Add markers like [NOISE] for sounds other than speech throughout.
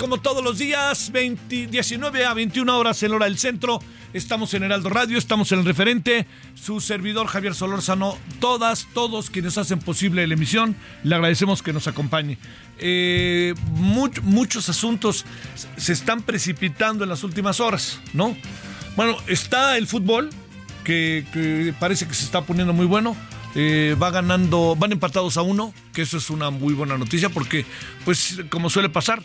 Como todos los días, 20 19 a 21 horas en hora del centro. Estamos en Heraldo Radio, estamos en el referente, su servidor Javier Solórzano, todas, todos quienes hacen posible la emisión, le agradecemos que nos acompañe. Eh, much- muchos asuntos se están precipitando en las últimas horas, ¿no? Bueno, está el fútbol, que, que parece que se está poniendo muy bueno. Eh, va ganando, van empatados a uno, que eso es una muy buena noticia porque, pues, como suele pasar,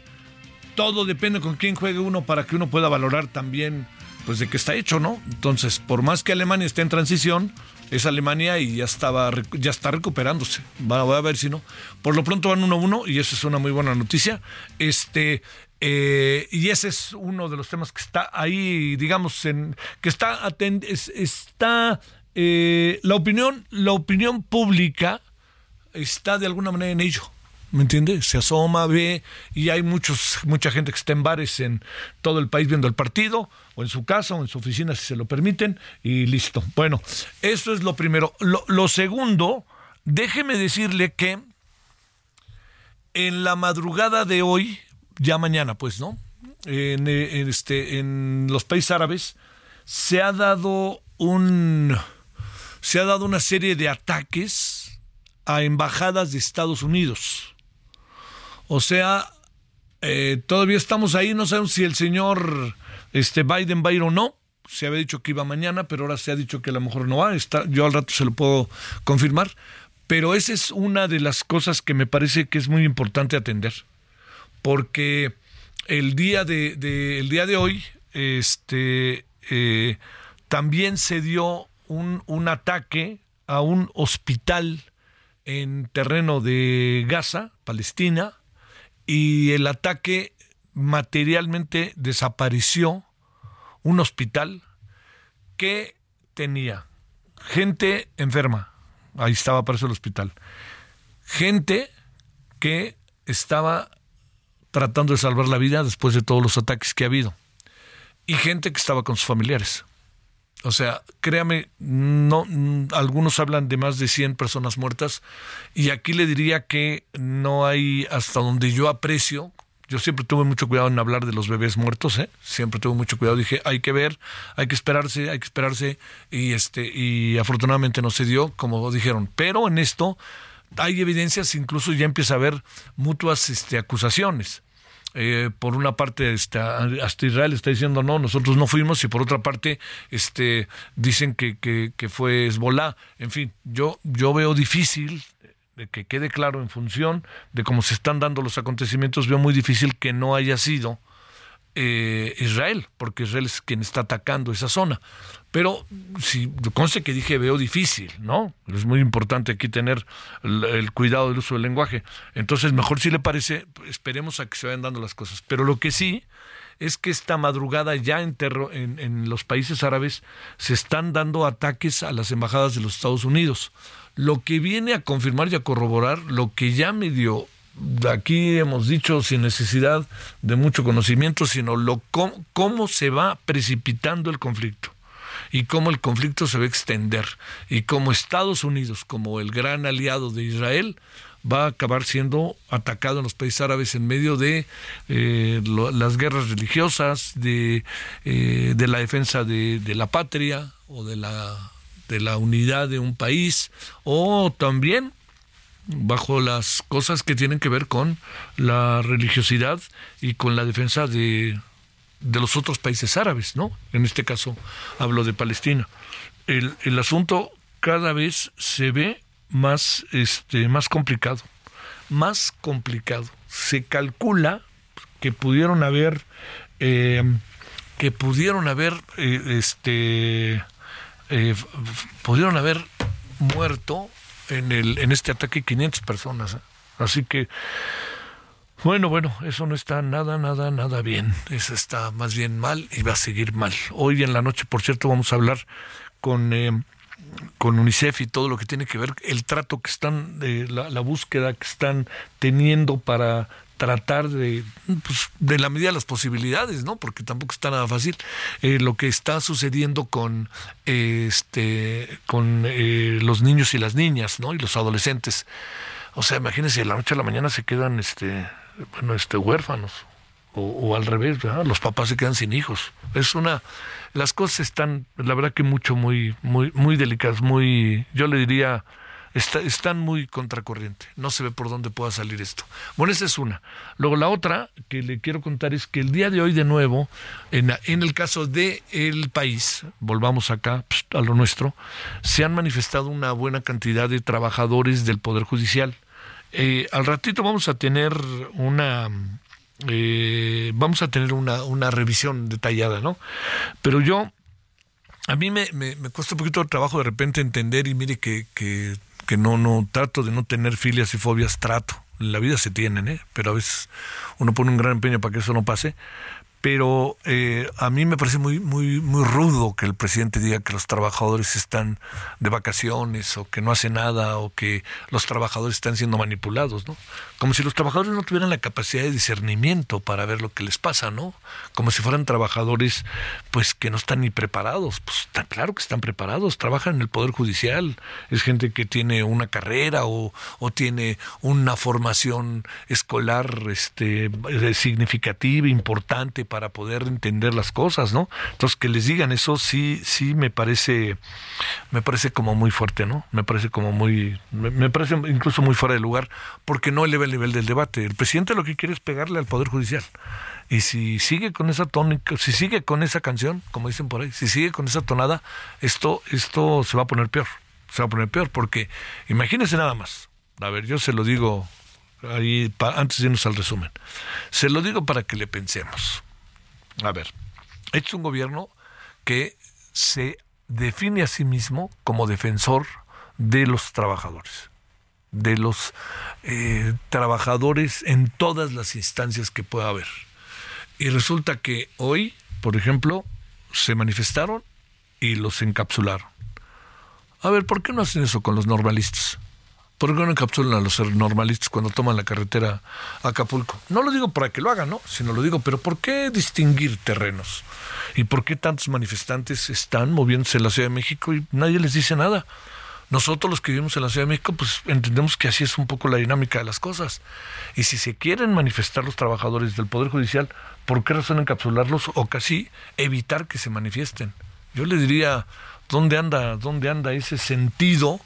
todo depende con quién juegue uno para que uno pueda valorar también, pues, de qué está hecho, ¿no? Entonces, por más que Alemania esté en transición, es Alemania y ya estaba, ya está recuperándose. Va, voy a ver si no. Por lo pronto van 1-1 y eso es una muy buena noticia. Este, eh, y ese es uno de los temas que está ahí, digamos, en, que está, es- está eh, la opinión, la opinión pública está de alguna manera en ello. ¿Me entiendes? Se asoma, ve, y hay muchos, mucha gente que está en bares en todo el país viendo el partido, o en su casa, o en su oficina, si se lo permiten, y listo. Bueno, eso es lo primero. Lo, segundo, déjeme decirle que en la madrugada de hoy, ya mañana, pues, ¿no? En, eh, en este, en los países árabes, se ha dado un. Se ha dado una serie de ataques a embajadas de Estados Unidos. O sea, eh, todavía estamos ahí, no sabemos si el señor este, Biden va a ir o no. Se había dicho que iba mañana, pero ahora se ha dicho que a lo mejor no va. Está, yo al rato se lo puedo confirmar. Pero esa es una de las cosas que me parece que es muy importante atender. Porque el día de, el día de hoy, este eh, también se dio un, un ataque a un hospital en terreno de Gaza, Palestina, y el ataque materialmente desapareció un hospital que tenía gente enferma, ahí estaba para eso el hospital, gente que estaba tratando de salvar la vida después de todos los ataques que ha habido, y gente que estaba con sus familiares. O sea, créame, no, mm, algunos hablan de más de 100 personas muertas y aquí le diría que no hay, hasta donde yo aprecio, yo siempre tuve mucho cuidado en hablar de los bebés muertos, ¿eh? siempre tuve mucho cuidado, dije, hay que ver, hay que esperarse, hay que esperarse y este y afortunadamente no se dio, como dijeron, pero en esto hay evidencias, incluso ya empieza a haber mutuas este, acusaciones eh, por una parte está, hasta Israel está diciendo no, nosotros no fuimos y por otra parte este, dicen que, que, que fue Hezbollah. En fin, yo, yo veo difícil de que quede claro en función de cómo se están dando los acontecimientos, veo muy difícil que no haya sido eh, Israel, porque Israel es quien está atacando esa zona. Pero si conste que dije veo difícil, ¿no? Es muy importante aquí tener el, cuidado del uso del lenguaje. Entonces, mejor si le parece, esperemos a que se vayan dando las cosas. Pero lo que sí es que esta madrugada ya en, en, en los países árabes se están dando ataques a las embajadas de los Estados Unidos. Lo que viene a confirmar y a corroborar lo que ya medio aquí hemos dicho sin necesidad de mucho conocimiento, sino lo cómo, se va precipitando el conflicto y cómo el conflicto se va a extender. Y cómo Estados Unidos, como el gran aliado de Israel, va a acabar siendo atacado en los países árabes en medio de eh, las guerras religiosas, de, eh, la defensa de, la patria o de la unidad de un país, o también bajo las cosas que tienen que ver con la religiosidad y con la defensa de, de los otros países árabes, ¿no? En este caso hablo de Palestina. El, el asunto cada vez se ve más, este, más complicado, más complicado. Se calcula que pudieron haber, eh, que pudieron haber, eh, este, eh, pudieron haber muerto en, el, en este ataque 500 personas. Así que, bueno, bueno, eso no está nada, nada, nada bien. Eso está más bien mal y va a seguir mal. Hoy en la noche, por cierto, vamos a hablar con... Eh, con UNICEF y todo lo que tiene que ver el trato que están de la, la búsqueda que están teniendo para tratar de, pues, de la medida de las posibilidades, ¿no? Porque tampoco está nada fácil. Eh, lo que está sucediendo con, este, con eh, los niños y las niñas, ¿no? Y los adolescentes. O sea, imagínense, de la noche a la mañana se quedan, este, bueno, este, huérfanos. O, o al revés. Los papás se quedan sin hijos. Es una, las cosas están, la verdad que mucho, muy, muy, muy delicadas, muy, yo le diría, están muy contracorriente. No se ve por dónde pueda salir esto. Bueno, esa es una. Luego la otra que le quiero contar es que el día de hoy de nuevo, en, en el caso de el país, volvamos acá pues, a lo nuestro, se han manifestado una buena cantidad de trabajadores del Poder Judicial. Eh, al ratito vamos a tener una eh, vamos a tener una, una revisión detallada, ¿no? Pero yo a mí me, me, cuesta un poquito de trabajo de repente entender y mire que, que que no, no, trato de no tener filias y fobias, trato. La vida se tienen, ¿eh? pero a veces uno pone un gran empeño para que eso no pase pero eh, a mí me parece muy, muy, muy rudo que el presidente diga que los trabajadores están de vacaciones o que no hace nada o que los trabajadores están siendo manipulados, ¿no? Como si los trabajadores no tuvieran la capacidad de discernimiento para ver lo que les pasa, ¿no? Como si fueran trabajadores, pues, que no están ni preparados. Pues claro que están preparados, trabajan en el Poder Judicial, es gente que tiene una carrera o, o tiene una formación escolar este, significativa, importante, para poder entender las cosas, ¿no? Entonces que les digan eso sí, sí me parece, me parece como muy fuerte, ¿no? Me parece como muy, me, parece incluso muy fuera de lugar, porque no eleva el nivel del debate. El presidente lo que quiere es pegarle al poder judicial. Y si sigue con esa tónica, si sigue con esa canción, como dicen por ahí, si sigue con esa tonada, esto, esto se va a poner peor. Se va a poner peor, porque imagínense nada más. A ver, yo se lo digo ahí antes de irnos al resumen. Se lo digo para que le pensemos. A ver, este es un gobierno que se define a sí mismo como defensor de los trabajadores, de los eh, trabajadores en todas las instancias que pueda haber. Y resulta que hoy, por ejemplo, se manifestaron y los encapsularon. A ver, ¿por qué no hacen eso con los normalistas? ¿Por qué no encapsulan a los normalistas cuando toman la carretera a Acapulco? No lo digo para que lo hagan, ¿no? Sino lo digo, pero ¿por qué distinguir terrenos? ¿Y por qué tantos manifestantes están moviéndose en la Ciudad de México y nadie les dice nada? Nosotros los que vivimos en la Ciudad de México, pues entendemos que así es un poco la dinámica de las cosas. Y si se quieren manifestar los trabajadores del Poder Judicial, ¿por qué razón encapsularlos o casi evitar que se manifiesten? Yo le diría, ¿dónde anda, dónde anda ese sentido,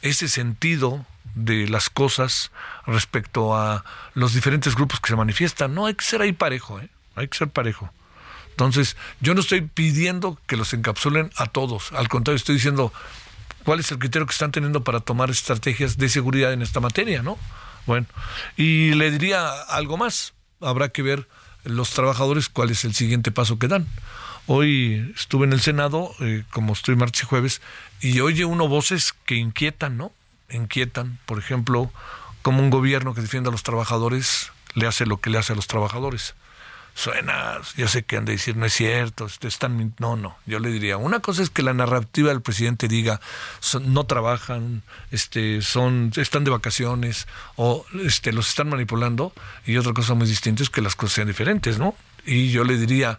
ese sentido de las cosas respecto a los diferentes grupos que se manifiestan. No hay que ser ahí parejo, ¿eh? hay que ser parejo. Entonces, yo no estoy pidiendo que los encapsulen a todos, al contrario, estoy diciendo cuál es el criterio que están teniendo para tomar estrategias de seguridad en esta materia, ¿no? Bueno, y le diría algo más, habrá que ver los trabajadores cuál es el siguiente paso que dan. Hoy estuve en el Senado, eh, como estoy martes y jueves, y oye uno voces que inquietan, ¿no? Inquietan, por ejemplo, como un gobierno que defiende a los trabajadores le hace lo que le hace a los trabajadores. suena, ya sé que han de decir, no es cierto, están, no, no, yo le diría, una cosa es que la narrativa del presidente diga, no trabajan, este, son, están de vacaciones, o este, los están manipulando, y otra cosa muy distinta es que las cosas sean diferentes, ¿no? Y yo le diría,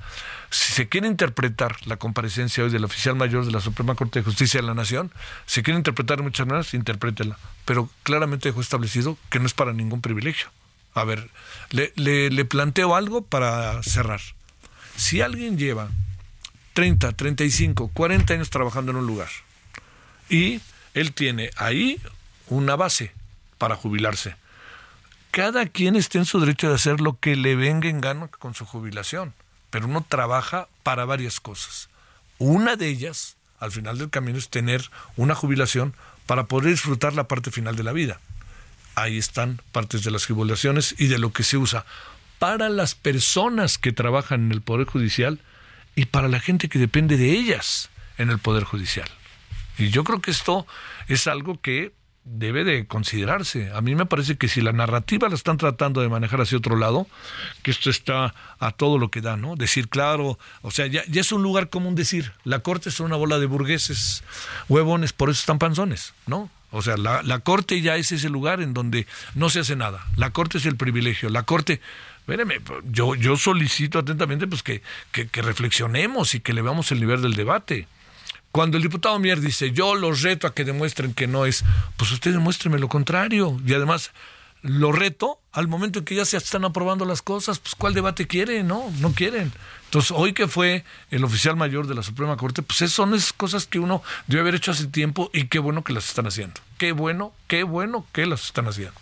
si se quiere interpretar la comparecencia hoy del oficial mayor de la Suprema Corte de Justicia de la Nación, se quiere interpretar de muchas maneras, interprétela. Pero claramente dejó establecido que no es para ningún privilegio. A ver, le, le, planteo algo para cerrar. Si alguien lleva 30, 35, 40 años trabajando en un lugar y él tiene ahí una base para jubilarse, cada quien esté en su derecho de hacer lo que le venga en gana con su jubilación, pero uno trabaja para varias cosas. Una de ellas, al final del camino, es tener una jubilación para poder disfrutar la parte final de la vida ahí están partes de las jubilaciones y de lo que se usa para las personas que trabajan en el Poder Judicial y para la gente que depende de ellas en el Poder Judicial. Y yo creo que esto es algo que debe de considerarse. A mí me parece que si la narrativa la están tratando de manejar hacia otro lado, que esto está a todo lo que da, ¿no? Decir, claro, o sea, ya, ya es un lugar común decir, la corte es una bola de burgueses, huevones, por eso están panzones, ¿no? O sea, la, corte ya es ese lugar en donde no se hace nada. La corte es el privilegio. La corte, espéreme, yo, yo solicito atentamente pues que, que, reflexionemos y que le veamos el nivel del debate. Cuando el diputado Mier dice, yo los reto a que demuestren que no es, pues usted demuéstreme lo contrario. Y además, lo reto al momento en que ya se están aprobando las cosas, pues ¿cuál debate quiere? No, no quieren. Entonces, hoy que fue el oficial mayor de la Suprema Corte, pues son esas cosas que uno debe haber hecho hace tiempo y qué bueno que las están haciendo. Qué bueno, qué bueno que las están haciendo.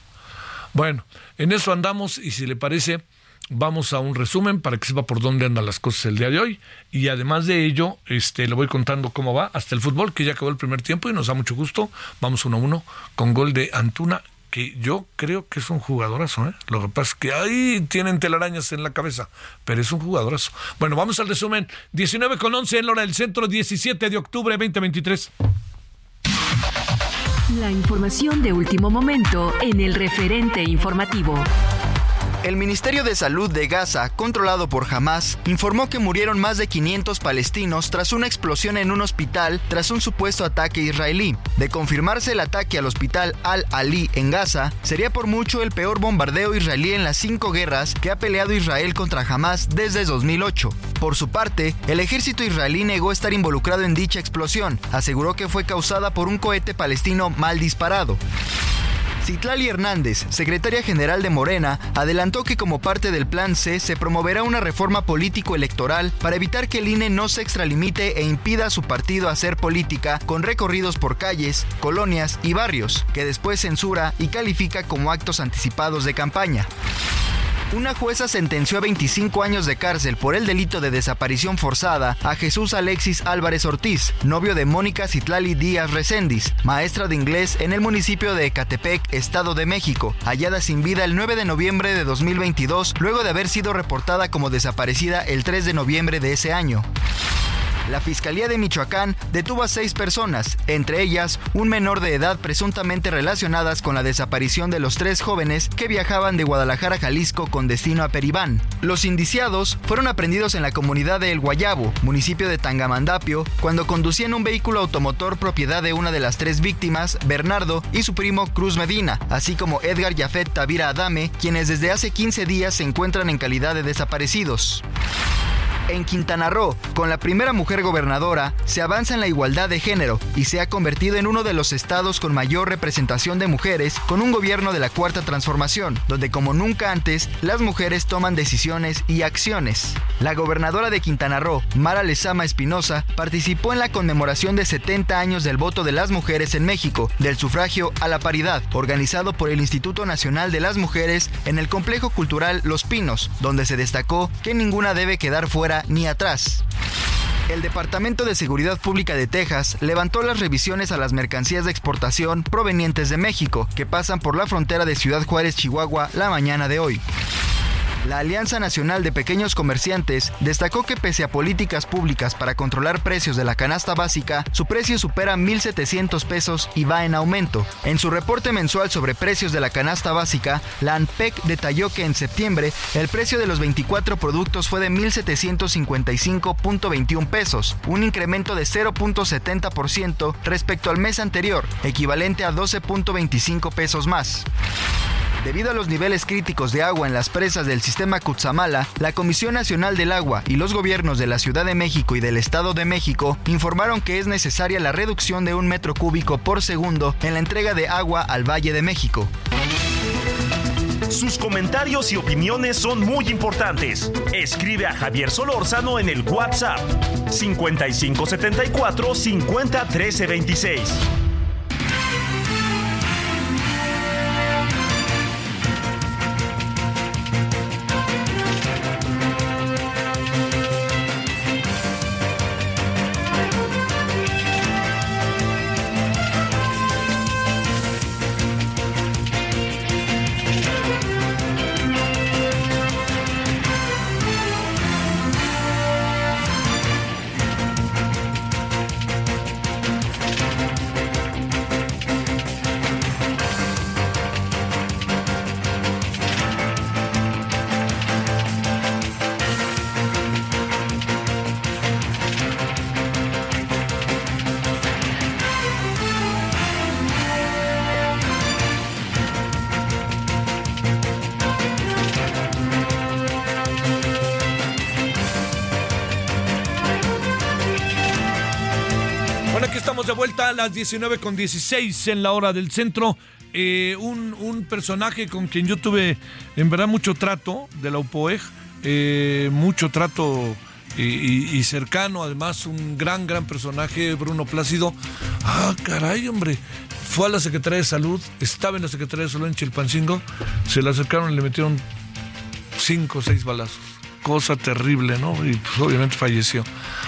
Bueno, en eso andamos y si le parece, vamos a un resumen para que sepa por dónde andan las cosas el día de hoy. Y además de ello, este, le voy contando cómo va hasta el fútbol, que ya acabó el primer tiempo y nos da mucho gusto. Vamos uno a uno con gol de Antuna que yo creo que es un jugadorazo. ¿eh? Lo que pasa es que ahí tienen telarañas en la cabeza, pero es un jugadorazo. Bueno, vamos al resumen. 19 con 11 en la hora del centro, 17 de octubre 2023. La información de último momento en el referente informativo. El Ministerio de Salud de Gaza, controlado por Hamas, informó que murieron más de 500 palestinos tras una explosión en un hospital tras un supuesto ataque israelí. De confirmarse el ataque al hospital Al-Ali en Gaza, sería por mucho el peor bombardeo israelí en las cinco guerras que ha peleado Israel contra Hamas desde 2008. Por su parte, el ejército israelí negó estar involucrado en dicha explosión, aseguró que fue causada por un cohete palestino mal disparado. Citlali Hernández, secretaria general de Morena, adelantó que como parte del Plan C se promoverá una reforma político-electoral para evitar que el INE no se extralimite e impida a su partido hacer política con recorridos por calles, colonias y barrios, que después censura y califica como actos anticipados de campaña. Una jueza sentenció a 25 años de cárcel por el delito de desaparición forzada a Jesús Alexis Álvarez Ortiz, novio de Mónica Citlali Díaz Recendis, maestra de inglés en el municipio de Ecatepec, Estado de México, hallada sin vida el 9 de noviembre de 2022, luego de haber sido reportada como desaparecida el 3 de noviembre de ese año. La Fiscalía de Michoacán detuvo a seis personas, entre ellas un menor de edad presuntamente relacionadas con la desaparición de los tres jóvenes que viajaban de Guadalajara a Jalisco con destino a Peribán. Los indiciados fueron aprendidos en la comunidad de El Guayabo, municipio de Tangamandapio, cuando conducían un vehículo automotor propiedad de una de las tres víctimas, Bernardo, y su primo Cruz Medina, así como Edgar Yafet Tavira Adame, quienes desde hace 15 días se encuentran en calidad de desaparecidos. En Quintana Roo, con la primera mujer gobernadora, se avanza en la igualdad de género y se ha convertido en uno de los estados con mayor representación de mujeres con un gobierno de la cuarta transformación, donde como nunca antes las mujeres toman decisiones y acciones. La gobernadora de Quintana Roo, Mara Lezama Espinosa, participó en la conmemoración de 70 años del voto de las mujeres en México, del sufragio a la paridad, organizado por el Instituto Nacional de las Mujeres en el Complejo Cultural Los Pinos, donde se destacó que ninguna debe quedar fuera ni atrás. El Departamento de Seguridad Pública de Texas levantó las revisiones a las mercancías de exportación provenientes de México, que pasan por la frontera de Ciudad Juárez, Chihuahua, la mañana de hoy. La Alianza Nacional de Pequeños Comerciantes destacó que pese a políticas públicas para controlar precios de la canasta básica, su precio supera 1.700 pesos y va en aumento. En su reporte mensual sobre precios de la canasta básica, la ANPEC detalló que en septiembre el precio de los 24 productos fue de 1.755.21 pesos, un incremento de 0.70% respecto al mes anterior, equivalente a 12.25 pesos más. Debido a los niveles críticos de agua en las presas del sistema Cutzamala, la Comisión Nacional del Agua y los gobiernos de la Ciudad de México y del Estado de México informaron que es necesaria la reducción de un metro cúbico por segundo en la entrega de agua al Valle de México. Sus comentarios y opiniones son muy importantes. Escribe a Javier Solórzano en el WhatsApp 5574 50 26. A las 19 con 16 en la hora del centro. Eh, un, un, personaje con quien yo tuve en verdad mucho trato de la UPOEG, eh, mucho trato y, cercano, además un gran, gran personaje, Bruno Plácido. Ah, caray, hombre. Fue a la Secretaría de Salud, estaba en la Secretaría de Salud en Chilpancingo, se le acercaron y le metieron cinco o seis balazos cosa terrible, ¿no? Y pues, obviamente falleció.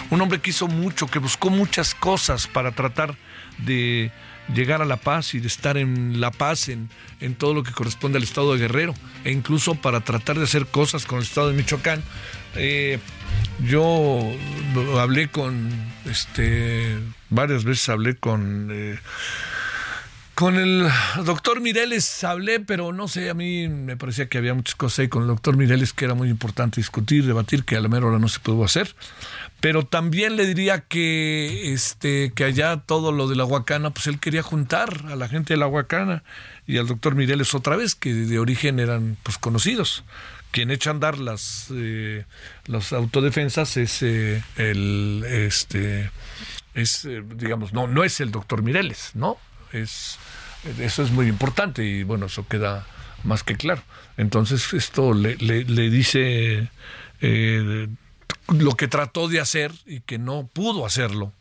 Un hombre que hizo mucho, que buscó muchas cosas para tratar de llegar a la paz y de estar en la paz en, en, todo lo que corresponde al estado de Guerrero e incluso para tratar de hacer cosas con el estado de Michoacán. Eh, yo hablé con, este, varias veces hablé con... Eh, con el doctor Mireles hablé, pero no sé, a mí me parecía que había muchas cosas ahí con el doctor Mireles que era muy importante discutir, debatir, que a la mera hora no se pudo hacer. Pero también le diría que, este, que allá todo lo de la Huacana, pues él quería juntar a la gente de la Huacana y al doctor Mireles otra vez, que de origen eran pues conocidos. Quien echa a andar las, eh, las autodefensas es eh, el, este, es, eh, digamos, no, no es el doctor Mireles, ¿no? Es, eso es muy importante y bueno, eso queda más que claro. Entonces esto le, le, dice lo que trató de hacer y que no pudo hacerlo.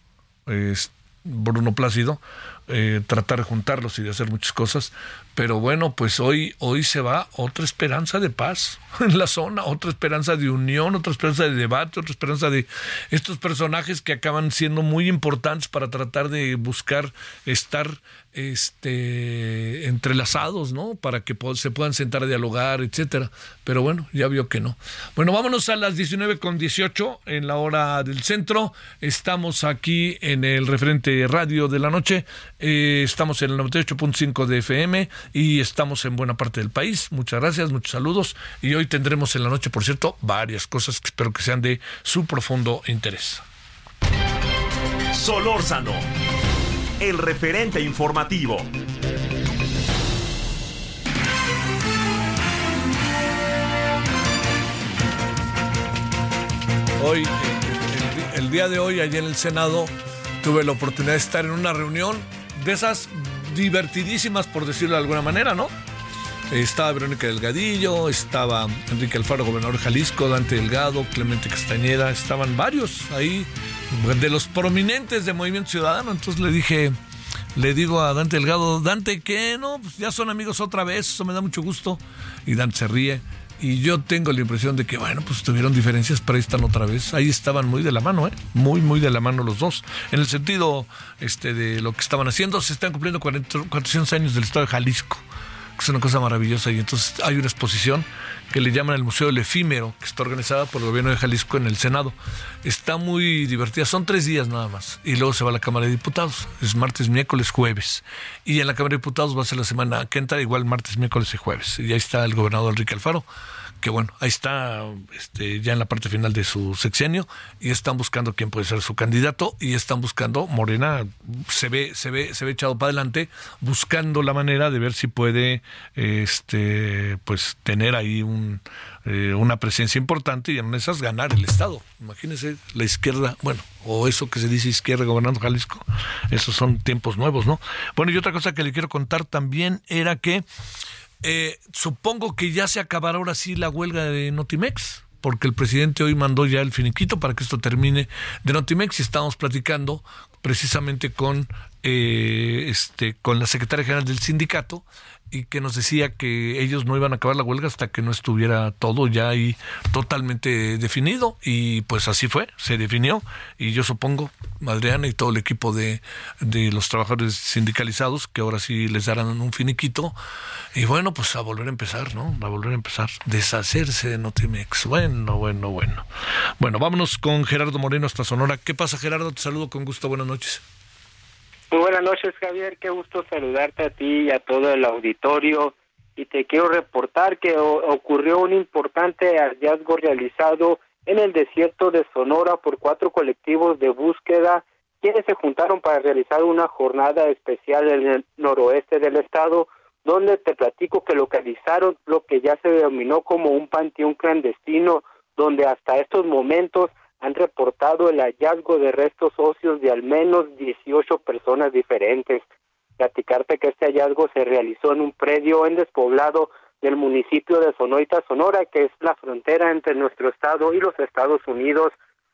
Es Bruno Plácido, eh, tratar de juntarlos y de hacer muchas cosas. Pero bueno, pues hoy, hoy se va otra esperanza de paz [LAUGHS] en la zona, otra esperanza de unión, otra esperanza de debate, otra esperanza de estos personajes que acaban siendo muy importantes para tratar de buscar estar este entrelazados, ¿no? Para que se puedan sentar a dialogar, etcétera. Pero bueno, ya vio que no. Bueno, vámonos a las 19 con 18 en la hora del centro. Estamos aquí en el referente radio de la noche. Eh, estamos en el 98.5 de FM y estamos en buena parte del país. Muchas gracias, muchos saludos. Y hoy tendremos en la noche, por cierto, varias cosas que espero que sean de su profundo interés. Solórzano el referente informativo. Hoy, el, día de hoy, allí en el Senado, tuve la oportunidad de estar en una reunión de esas divertidísimas, por decirlo de alguna manera, ¿no? Estaba Verónica Delgadillo, estaba Enrique Alfaro, gobernador de Jalisco, Dante Delgado, Clemente Castañeda, estaban varios ahí de los prominentes de Movimiento Ciudadano. Entonces le dije, le digo a Dante Delgado, Dante, ¿qué? No, pues ya son amigos otra vez, eso me da mucho gusto. Y Dante se ríe. Y yo tengo la impresión de que, bueno, pues tuvieron diferencias, pero ahí están otra vez. Ahí estaban muy de la mano, ¿eh? Muy, muy de la mano los dos. En el sentido este, de lo que estaban haciendo, se están cumpliendo 400 años del Estado de Jalisco. Es una cosa maravillosa. Y entonces hay una exposición que le llaman el Museo del Efímero, que está organizada por el gobierno de Jalisco en el Senado. Está muy divertida, son tres días nada más. Y luego se va a la Cámara de Diputados, es martes, miércoles, jueves. Y en la Cámara de Diputados va a ser la semana que entra, igual martes, miércoles y jueves. Y ahí está el gobernador Enrique Alfaro que bueno, ahí está este, ya en la parte final de su sexenio y están buscando quién puede ser su candidato y están buscando, Morena se ve, se ve, se ve echado para adelante, buscando la manera de ver si puede este pues tener ahí un, eh, una presencia importante y en esas ganar el Estado. Imagínense la izquierda, bueno, o eso que se dice izquierda gobernando Jalisco, esos son tiempos nuevos, ¿no? Bueno, y otra cosa que le quiero contar también era que eh, supongo que ya se acabará ahora sí la huelga de Notimex, porque el presidente hoy mandó ya el finiquito para que esto termine de Notimex y estamos platicando precisamente con eh, este con la secretaria general del sindicato y que nos decía que ellos no iban a acabar la huelga hasta que no estuviera todo ya ahí totalmente definido y pues así fue, se definió y yo supongo, Adriana y todo el equipo de, de los trabajadores sindicalizados que ahora sí les darán un finiquito y bueno, pues a volver a empezar, ¿no? A volver a empezar, deshacerse de Notimex. Bueno, bueno, bueno. Bueno, vámonos con Gerardo Moreno hasta Sonora. ¿Qué pasa Gerardo? Te saludo con gusto, buenas noches. Muy buenas noches, Javier. Qué gusto saludarte a ti y a todo el auditorio. Y te quiero reportar que ocurrió un importante hallazgo realizado en el desierto de Sonora por cuatro colectivos de búsqueda, quienes se juntaron para realizar una jornada especial en el noroeste del estado, donde te platico que localizaron lo que ya se denominó como un panteón clandestino, donde hasta estos momentos han reportado el hallazgo de restos óseos de al menos 18 personas diferentes. Platicarte que este hallazgo se realizó en un predio en despoblado del municipio de Sonoita, Sonora, que es la frontera entre nuestro estado y los Estados Unidos,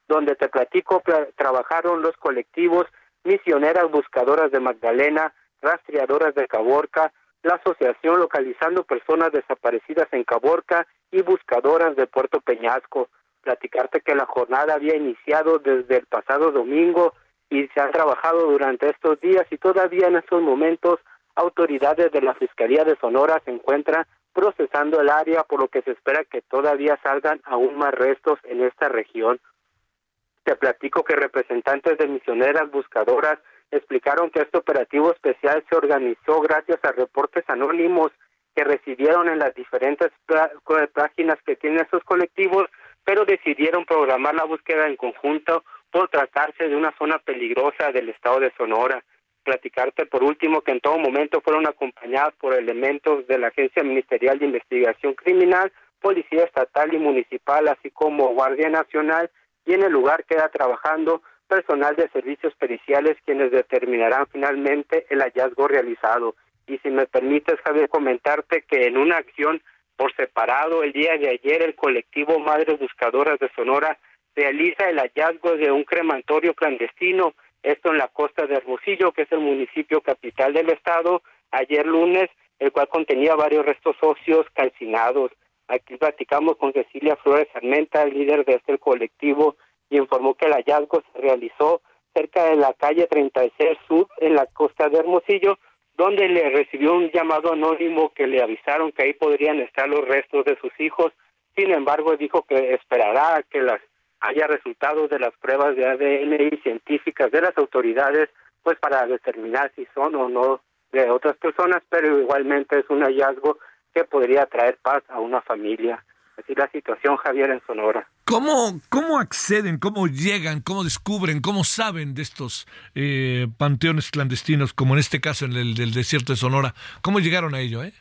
donde te platico trabajaron los colectivos misioneras buscadoras de Magdalena, rastreadoras de Caborca, la asociación localizando personas desaparecidas en Caborca y buscadoras de Puerto Peñasco platicarte que la jornada había iniciado desde el pasado domingo y se ha trabajado durante estos días y todavía en estos momentos autoridades de la Fiscalía de Sonora se encuentran procesando el área por lo que se espera que todavía salgan aún más restos en esta región. Te platico que representantes de misioneras buscadoras explicaron que este operativo especial se organizó gracias a reportes anónimos que recibieron en las diferentes páginas que tienen esos colectivos pero decidieron programar la búsqueda en conjunto por tratarse de una zona peligrosa del estado de Sonora. Platicarte por último que en todo momento fueron acompañadas por elementos de la Agencia Ministerial de Investigación Criminal, Policía Estatal y Municipal, así como Guardia Nacional, y en el lugar queda trabajando personal de servicios periciales quienes determinarán finalmente el hallazgo realizado. Y si me permites, Javier, comentarte que en una acción por separado, el día de ayer el colectivo Madres Buscadoras de Sonora realiza el hallazgo de un crematorio clandestino, esto en la costa de Hermosillo, que es el municipio capital del estado, ayer lunes, el cual contenía varios restos óseos calcinados. Aquí platicamos con Cecilia Flores Armenta, líder de este colectivo, y informó que el hallazgo se realizó cerca de la calle 36 Sur, en la costa de Hermosillo, donde le recibió un llamado anónimo que le avisaron que ahí podrían estar los restos de sus hijos. Sin embargo, dijo que esperará que las haya resultados de las pruebas de ADN y científicas de las autoridades, pues para determinar si son o no de otras personas, pero igualmente es un hallazgo que podría traer paz a una familia. Así la situación, Javier, en Sonora. ¿Cómo, cómo acceden, cómo llegan, cómo descubren, cómo saben de estos eh, panteones clandestinos, como en este caso en el del desierto de Sonora? ¿Cómo llegaron a ello? Eh?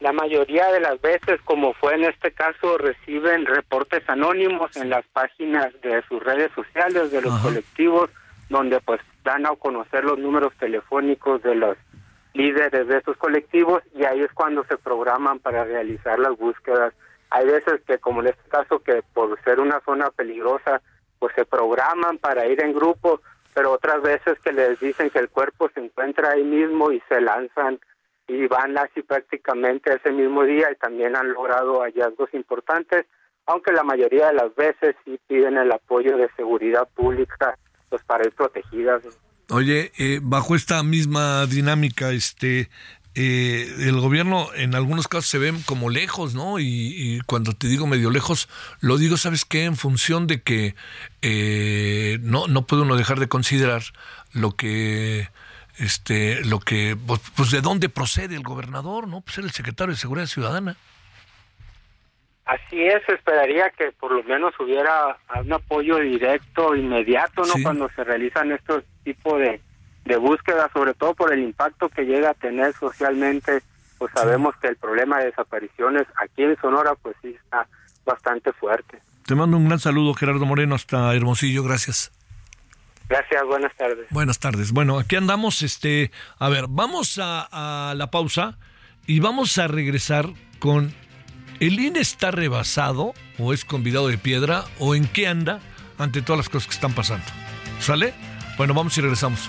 La mayoría de las veces, como fue en este caso, reciben reportes anónimos en las páginas de sus redes sociales, de los colectivos, donde pues dan a conocer los números telefónicos de los líderes de estos colectivos y ahí es cuando se programan para realizar las búsquedas hay veces que, como en este caso, que por ser una zona peligrosa, pues se programan para ir en grupo, pero otras veces que les dicen que el cuerpo se encuentra ahí mismo y se lanzan y van así prácticamente ese mismo día y también han logrado hallazgos importantes, aunque la mayoría de las veces sí piden el apoyo de seguridad pública pues para ir protegidas. Oye, eh, bajo esta misma dinámica, este, eh, el gobierno en algunos casos se ven como lejos, ¿no? Y, cuando te digo medio lejos, lo digo, ¿sabes qué? En función de que eh, no, no puede uno dejar de considerar lo que este lo que pues, pues de dónde procede el gobernador no pues el secretario de seguridad ciudadana Así es, esperaría que por lo menos hubiera un apoyo directo, inmediato, ¿no? Cuando se realizan estos tipos de, de búsquedas, sobre todo por el impacto que llega a tener socialmente, pues sabemos que el problema de desapariciones aquí en Sonora, pues sí está bastante fuerte. Te mando un gran saludo, Gerardo Moreno, hasta Hermosillo, gracias. Gracias, buenas tardes. Buenas tardes. Bueno, aquí andamos, este, a ver, vamos a, a la pausa y vamos a regresar con ¿El INE está rebasado o es convidado de piedra o en qué anda ante todas las cosas que están pasando? ¿Sale? Bueno, vamos y regresamos.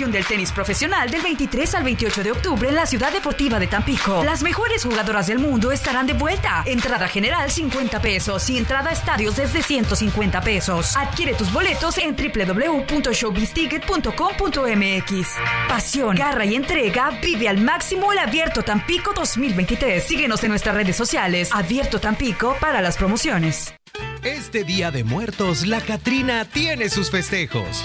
Del tenis profesional del 23 al 28 de octubre en la Ciudad Deportiva de Tampico. Las mejores jugadoras del mundo estarán de vuelta. Entrada general 50 pesos y entrada a estadios desde 150 pesos. Adquiere tus boletos en www.showbizticket.com.mx. Pasión, garra y entrega vive al máximo el Abierto Tampico 2023. Síguenos en nuestras redes sociales. Abierto Tampico para las promociones. Este Día de Muertos, la Catrina tiene sus festejos.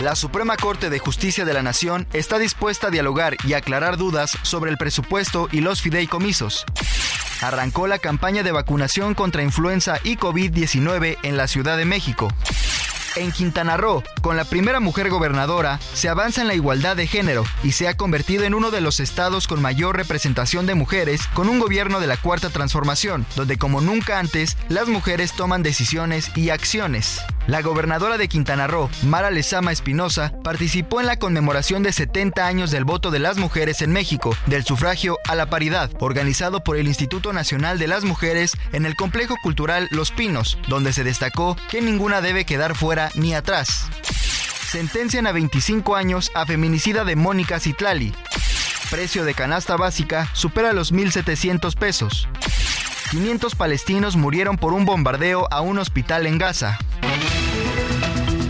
La Suprema Corte de Justicia de la Nación está dispuesta a dialogar y aclarar dudas sobre el presupuesto y los fideicomisos. Arrancó la campaña de vacunación contra influenza y COVID-19 en la Ciudad de México. En Quintana Roo, con la primera mujer gobernadora, se avanza en la igualdad de género y se ha convertido en uno de los estados con mayor representación de mujeres con un gobierno de la Cuarta Transformación, donde como nunca antes las mujeres toman decisiones y acciones. La gobernadora de Quintana Roo, Mara Lezama Espinosa, participó en la conmemoración de 70 años del voto de las mujeres en México, del sufragio a la paridad, organizado por el Instituto Nacional de las Mujeres en el Complejo Cultural Los Pinos, donde se destacó que ninguna debe quedar fuera ni atrás. Sentencian a 25 años a feminicida de Mónica Citlali. Precio de canasta básica supera los 1.700 pesos. 500 palestinos murieron por un bombardeo a un hospital en Gaza.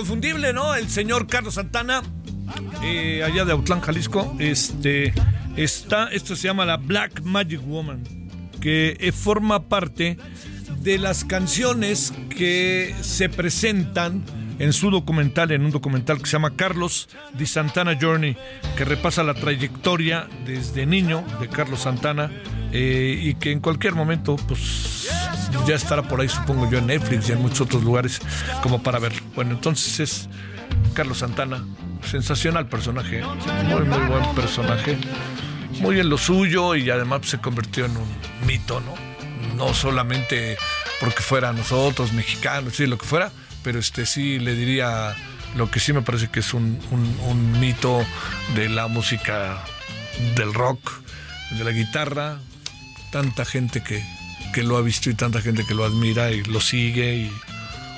Inconfundible, ¿no? El señor Carlos Santana eh, allá de Autlán, Jalisco, este, está, esto se llama la Black Magic Woman, que eh, forma parte de las canciones que se presentan en su documental, en un documental que se llama Carlos Di Santana Journey, que repasa la trayectoria desde niño de Carlos Santana eh, y que en cualquier momento, pues ya estará por ahí, supongo yo, en Netflix y en muchos otros lugares como para ver. Bueno, entonces es Carlos Santana, sensacional personaje, muy, muy buen personaje, muy en lo suyo y además se convirtió en un mito, ¿no? No solamente porque fuera nosotros, mexicanos, sí, lo que fuera, pero este sí le diría lo que sí me parece que es un, un mito de la música del rock, de la guitarra, tanta gente que, que lo ha visto y tanta gente que lo admira y lo sigue y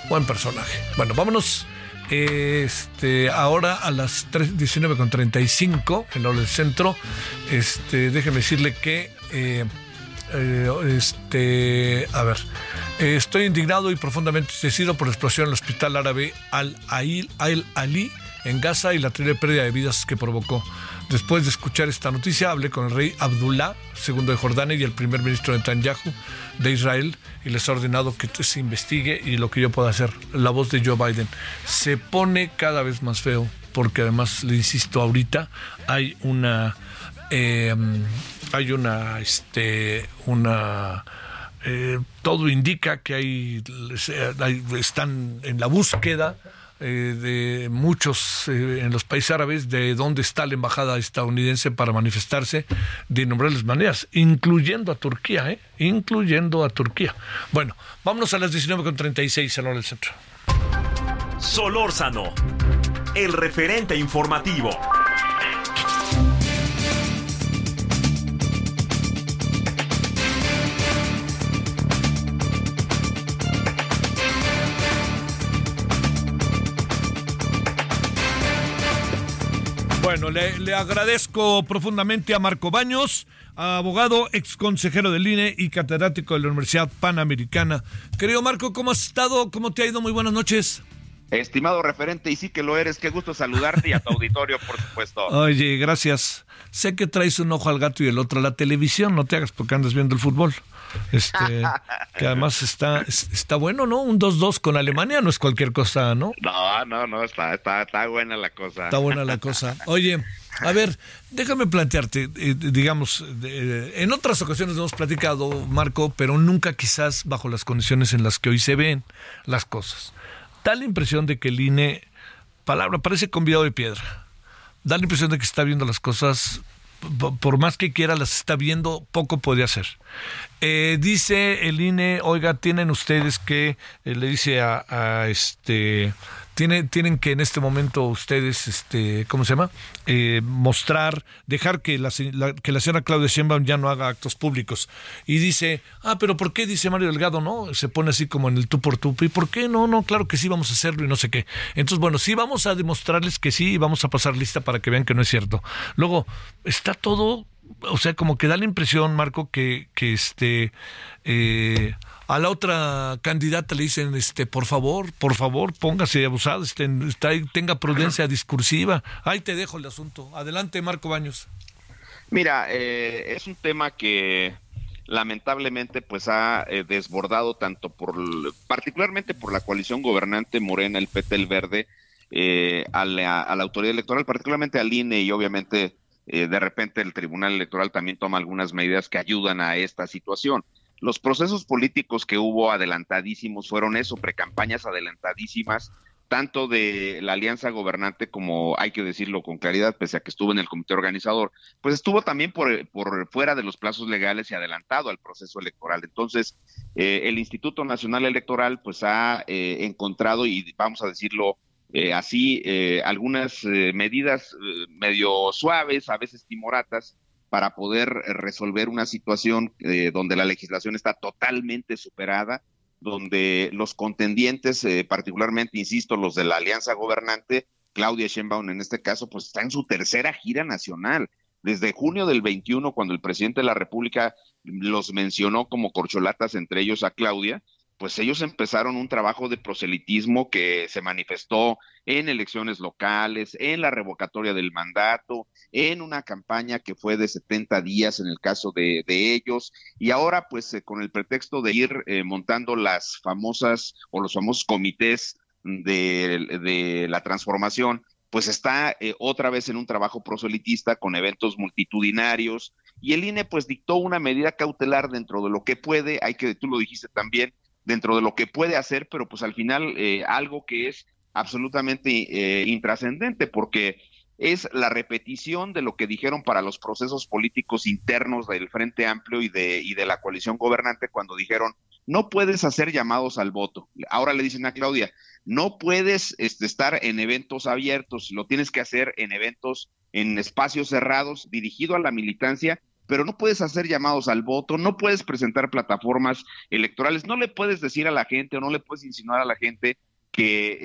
buen personaje. Bueno, vámonos este, ahora a las 19.35 en el centro. Este, déjeme decirle que eh, eh, este, a ver, estoy indignado y profundamente entristecido por la explosión en el hospital árabe Al Ail Al Ali en Gaza y la terrible pérdida de vidas que provocó. Después de escuchar esta noticia, hablé con el rey Abdullah II de Jordania y el primer ministro Netanyahu de Israel y les ha ordenado que se investigue y lo que yo pueda hacer. La voz de Joe Biden se pone cada vez más feo porque además, le insisto, ahorita hay una... Eh, hay una... Este, una eh, todo indica que hay, están en la búsqueda eh, de muchos eh, en los países árabes de dónde está la embajada estadounidense para manifestarse de innumerables maneras, incluyendo a Turquía, ¿eh? incluyendo a Turquía. Bueno, vámonos a las 19.36 en hora del centro. Solórzano, el referente informativo. Bueno, le, agradezco profundamente a Marco Baños, abogado, ex consejero del INE y catedrático de la Universidad Panamericana. Querido Marco, ¿cómo has estado? ¿Cómo te ha ido? Muy buenas noches. Estimado referente, y sí que lo eres, qué gusto saludarte y a tu auditorio, por supuesto. [LAUGHS] Oye, gracias. Sé que traes un ojo al gato y el otro a la televisión, no te hagas porque andas viendo el fútbol. Este, [LAUGHS] que además está, está bueno, ¿no? Un 2-2 con Alemania no es cualquier cosa, ¿no? No, no, no, está, está, está buena la cosa. Está buena la cosa. Oye, a ver, déjame plantearte, eh, digamos, en otras ocasiones hemos platicado, Marco, pero nunca quizás bajo las condiciones en las que hoy se ven las cosas. Da la impresión de que el INE, palabra, parece convidado de piedra. Da la impresión de que está viendo las cosas por más que quiera, las está viendo, poco puede hacer. Eh, dice el INE, oiga, tienen ustedes que, eh, le dice a, este, tiene, tienen que en este momento ustedes, este, ¿cómo se llama? Eh, mostrar, dejar que la, que la señora Claudia Sheinbaum ya no haga actos públicos. Y dice, ah, pero ¿por qué? Dice Mario Delgado, ¿no? Se pone así como en el tú por tú. ¿Y por qué? No, no, claro que sí, vamos a hacerlo y no sé qué. Entonces, bueno, sí vamos a demostrarles que sí y vamos a pasar lista para que vean que no es cierto. Luego, está todo o sea, como que da la impresión, Marco, que, que este eh, a la otra candidata le dicen, este, por favor, por favor, póngase abusado, este, tenga prudencia discursiva. Ahí te dejo el asunto. Adelante, Marco Baños. Mira, eh, es un tema que lamentablemente pues ha eh, desbordado tanto por, particularmente por la coalición gobernante Morena, el PT, el Verde, a la, a, la, autoridad electoral, particularmente al INE y obviamente eh, de repente el Tribunal Electoral también toma algunas medidas que ayudan a esta situación. Los procesos políticos que hubo adelantadísimos fueron eso, precampañas adelantadísimas, tanto de la alianza gobernante como hay que decirlo con claridad, pese a que estuvo en el comité organizador, pues estuvo también por, por fuera de los plazos legales y adelantado al proceso electoral. Entonces, eh, el Instituto Nacional Electoral pues ha eh, encontrado, y vamos a decirlo eh, así eh, algunas eh, medidas medio suaves, a veces timoratas, para poder resolver una situación donde la legislación está totalmente superada, donde los contendientes, particularmente, insisto, los de la alianza gobernante, Claudia Sheinbaum en este caso, pues está en su tercera gira nacional. Desde junio del 21, cuando el presidente de la República los mencionó como corcholatas, entre ellos a Claudia, pues ellos empezaron un trabajo de proselitismo que se manifestó en elecciones locales, en la revocatoria del mandato, en una campaña que fue de 70 días en el caso de, ellos, y ahora pues eh, con el pretexto de ir eh, montando las famosas o los famosos comités de, la transformación, pues está eh, otra vez en un trabajo proselitista con eventos multitudinarios, y el INE pues dictó una medida cautelar dentro de lo que puede, hay que, tú lo dijiste también, dentro de lo que puede hacer, pero pues al final eh, algo que es absolutamente eh, intrascendente, porque es la repetición de lo que dijeron para los procesos políticos internos del Frente Amplio y de, y de la coalición gobernante cuando dijeron, no puedes hacer llamados al voto. Ahora le dicen a Claudia, no puedes este, estar en eventos abiertos, lo tienes que hacer en eventos, en espacios cerrados, dirigido a la militancia pero no puedes hacer llamados al voto, no puedes presentar plataformas electorales, no le puedes decir a la gente o no le puedes insinuar a la gente que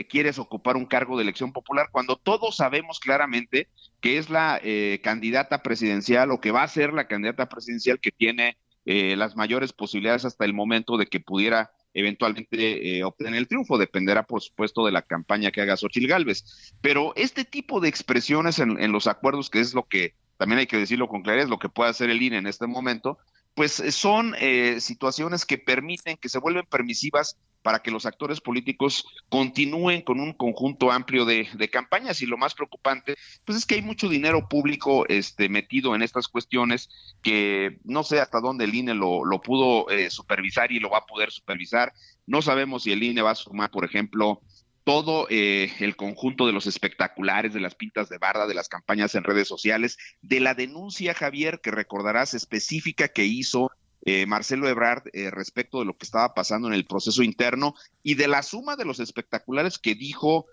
eh, quieres ocupar un cargo de elección popular cuando todos sabemos claramente que es la eh, candidata presidencial o que va a ser la candidata presidencial que tiene eh, las mayores posibilidades hasta el momento de que pudiera eventualmente obtener el triunfo. Dependerá, por supuesto, de la campaña que haga Xochil Gálvez. Pero este tipo de expresiones en los acuerdos, que es lo que también hay que decirlo con claridad, lo que puede hacer el INE en este momento, pues eh, son eh, situaciones que permiten, que se vuelven permisivas para que los actores políticos continúen con un conjunto amplio de, campañas y lo más preocupante, pues es que hay mucho dinero público este, metido en estas cuestiones que no sé hasta dónde el INE lo, pudo eh, supervisar y lo va a poder supervisar. No sabemos si el INE va a sumar, por ejemplo, todo eh, el conjunto de los espectaculares, de las pintas de barda, de las campañas en redes sociales, de la denuncia, Javier, que recordarás específica que hizo eh, Marcelo Ebrard eh, respecto de lo que estaba pasando en el proceso interno y de la suma de los espectaculares que dijo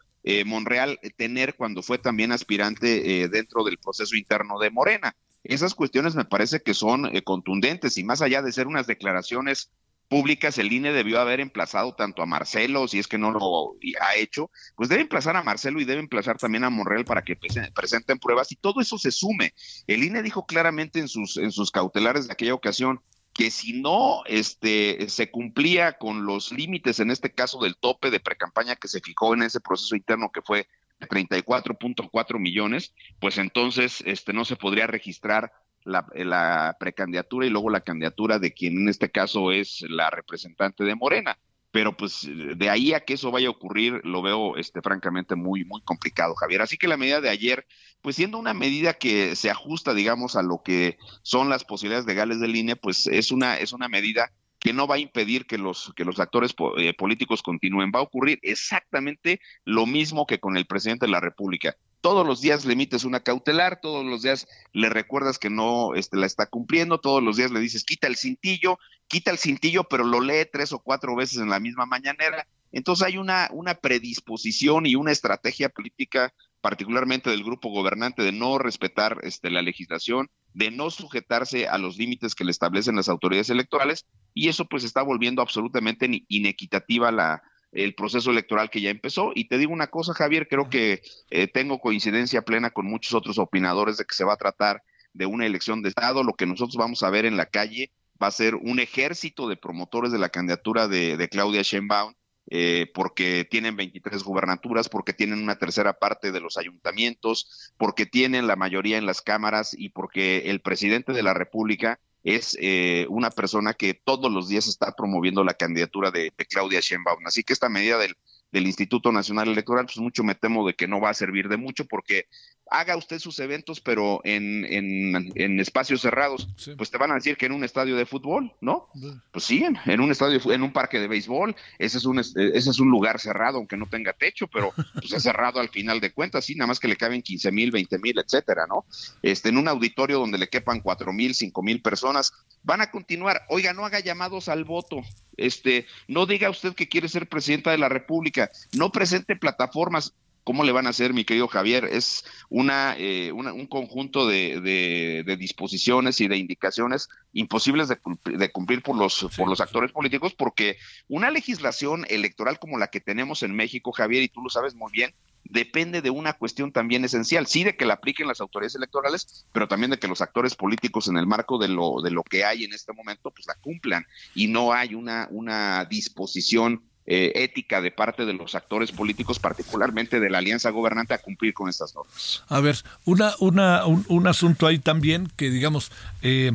Monreal tener cuando fue también aspirante dentro del proceso interno de Morena. Esas cuestiones me parece que son contundentes y más allá de ser unas declaraciones públicas, el INE debió haber emplazado tanto a Marcelo, si es que no lo ha hecho, pues debe emplazar a Marcelo y debe emplazar también a Monreal para que presenten pruebas y todo eso se sume. El INE dijo claramente en sus, en sus cautelares de aquella ocasión que si no este, se cumplía con los límites, en este caso del tope de precampaña que se fijó en ese proceso interno que fue de 34.4 millones, pues entonces este, no se podría registrar la, precandidatura y luego la candidatura de quien en este caso es la representante de Morena. Pero pues de ahí a que eso vaya a ocurrir lo veo este francamente muy muy complicado, Javier. Así que la medida de ayer, pues siendo una medida que se ajusta, digamos, a lo que son las posibilidades legales del INE, pues es una es una medida que no va a impedir que los, que los actores eh, políticos continúen. Va a ocurrir exactamente lo mismo que con el presidente de la República todos los días le emites una cautelar, todos los días le recuerdas que no este, la está cumpliendo, todos los días le dices quita el cintillo, quita el cintillo, pero lo lee tres o cuatro veces en la misma mañanera. Entonces hay una, una predisposición y una estrategia política, particularmente del grupo gobernante, de no respetar este, la legislación, de no sujetarse a los límites que le establecen las autoridades electorales, y eso pues está volviendo absolutamente inequitativa la, el proceso electoral que ya empezó. Y te digo una cosa, Javier, creo que eh, tengo coincidencia plena con muchos otros opinadores de que se va a tratar de una elección de Estado. Lo que nosotros vamos a ver en la calle va a ser un ejército de promotores de la candidatura de, Claudia Sheinbaum, eh, porque tienen 23 gubernaturas, porque tienen una tercera parte de los ayuntamientos, porque tienen la mayoría en las cámaras y porque el presidente de la República es eh, una persona que todos los días está promoviendo la candidatura de, Claudia Sheinbaum. Así que esta medida del, del Instituto Nacional Electoral, pues mucho me temo de que no va a servir de mucho porque haga usted sus eventos, pero en, en, espacios cerrados, pues te van a decir que en un estadio de fútbol, ¿no? Pues sí, en un estadio, en un parque de béisbol, ese es un, ese es un lugar cerrado, aunque no tenga techo, pero pues es cerrado al final de cuentas, sí, nada más que le caben 15 mil, 20 mil, etcétera, ¿no? Este, en un auditorio donde le quepan 4 mil, 5 mil personas, van a continuar, oiga, no haga llamados al voto, este, no diga usted que quiere ser presidenta de la República, no presente plataformas, ¿Cómo le van a hacer, mi querido Javier? Es una, eh, un conjunto de, disposiciones y de indicaciones imposibles de, cumplir por los, por los actores políticos, porque una legislación electoral como la que tenemos en México, Javier, y tú lo sabes muy bien, depende de una cuestión también esencial, sí de que la apliquen las autoridades electorales, pero también de que los actores políticos en el marco de lo, de lo que hay en este momento, pues la cumplan y no hay una, una disposición eh, ética de parte de los actores políticos, particularmente de la alianza gobernante, a cumplir con estas normas. A ver, una, una, un, asunto ahí también que digamos, eh,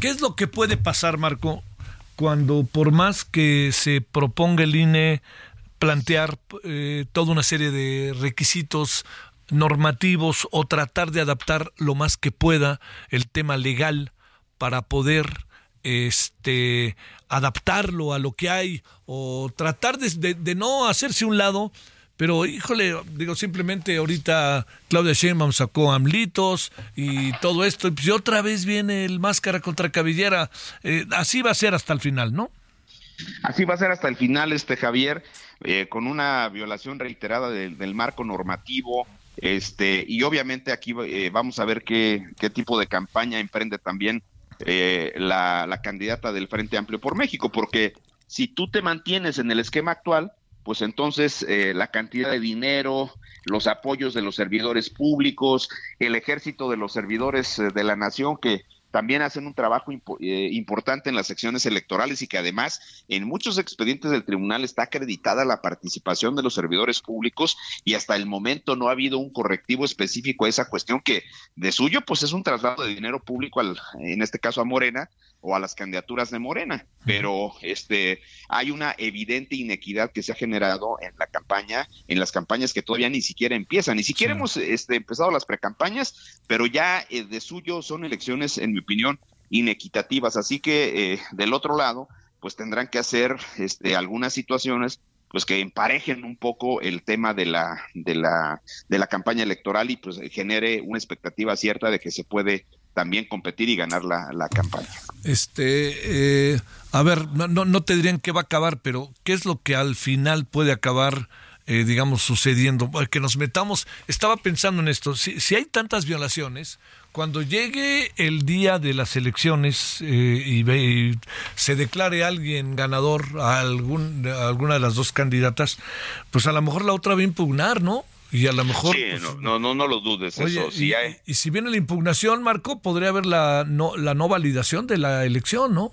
¿qué es lo que puede pasar, Marco, cuando por más que se proponga el INE plantear eh, toda una serie de requisitos normativos o tratar de adaptar lo más que pueda el tema legal para poder este adaptarlo a lo que hay o tratar de, no hacerse un lado, pero híjole, digo, simplemente ahorita Claudia Sheinbaum sacó Amlitos y todo esto, y pues otra vez viene el máscara contra cabellera, eh, así va a ser hasta el final, ¿no? Así va a ser hasta el final, este Javier, eh, con una violación reiterada del marco normativo, este, y obviamente aquí eh, vamos a ver qué, qué tipo de campaña emprende también eh, la, candidata del Frente Amplio por México, porque si tú te mantienes en el esquema actual, pues entonces eh, la cantidad de dinero, los apoyos de los servidores públicos, el ejército de los servidores eh, de la nación que también hacen un trabajo eh, importante en las secciones electorales y que además en muchos expedientes del tribunal está acreditada la participación de los servidores públicos y hasta el momento no ha habido un correctivo específico a esa cuestión que de suyo pues es un traslado de dinero público al, en este caso a Morena o a las candidaturas de Morena, pero este hay una evidente inequidad que se ha generado en la campaña, en las campañas que todavía ni siquiera empiezan, ni siquiera hemos este, empezado las precampañas, pero ya eh, de suyo son elecciones, en mi opinión, inequitativas, así que eh, del otro lado, pues tendrán que hacer este, algunas situaciones pues que emparejen un poco el tema de la de la de la campaña electoral y pues genere una expectativa cierta de que se puede también competir y ganar la, la campaña. Este, eh, a ver, no, no, te dirían qué va a acabar, pero ¿qué es lo que al final puede acabar? Eh, digamos, sucediendo, que nos metamos, estaba pensando en esto, si, si hay tantas violaciones, cuando llegue el día de las elecciones eh, y, se declare alguien ganador a, algún, a alguna de las dos candidatas, pues a lo mejor la otra va a impugnar, ¿no? Y a lo mejor. Sí, pues, no, no, no, lo dudes. eso, y, hay... y, si viene la impugnación, Marco, podría haber la no, la no validación de la elección, ¿no?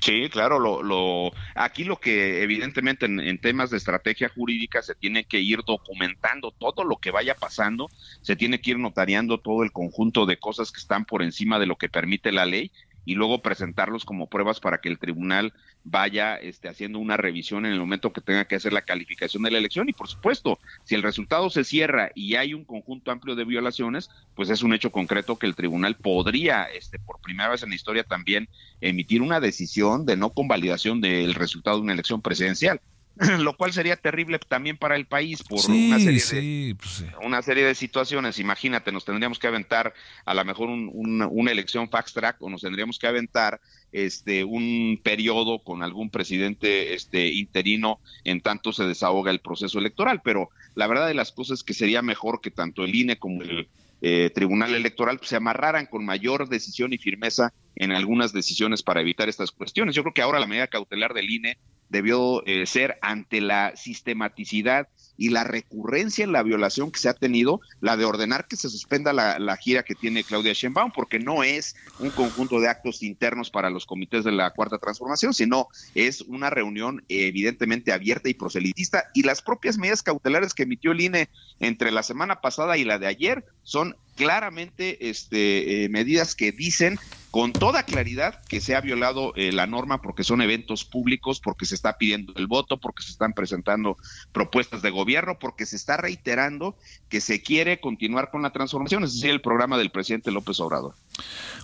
Sí, claro, lo, lo, aquí lo que evidentemente en, temas de estrategia jurídica se tiene que ir documentando todo lo que vaya pasando, se tiene que ir notariando todo el conjunto de cosas que están por encima de lo que permite la ley y luego presentarlos como pruebas para que el tribunal vaya este, haciendo una revisión en el momento que tenga que hacer la calificación de la elección. Y por supuesto, si el resultado se cierra y hay un conjunto amplio de violaciones, pues es un hecho concreto que el tribunal podría, este, por primera vez en la historia también, emitir una decisión de no convalidación del resultado de una elección presidencial. [LAUGHS] lo cual sería terrible también para el país por una, serie de, pues una serie de situaciones. Imagínate, nos tendríamos que aventar a lo mejor una elección fast track o nos tendríamos que aventar este un periodo con algún presidente este interino en tanto se desahoga el proceso electoral, pero la verdad de las cosas es que sería mejor que tanto el INE como el eh, Tribunal Electoral pues, se amarraran con mayor decisión y firmeza en algunas decisiones para evitar estas cuestiones. Yo creo que ahora la medida cautelar del INE debió eh, ser ante la sistematicidad y la recurrencia en la violación que se ha tenido, la de ordenar que se suspenda la, gira que tiene Claudia Sheinbaum, porque no es un conjunto de actos internos para los comités de la Cuarta Transformación, sino es una reunión evidentemente abierta y proselitista, y las propias medidas cautelares que emitió el INE entre la semana pasada y la de ayer son claramente este, eh, medidas que dicen con toda claridad que se ha violado eh, la norma porque son eventos públicos, porque se está pidiendo el voto, porque se están presentando propuestas de gobierno, porque se está reiterando que se quiere continuar con la transformación, es decir, el programa del presidente López Obrador.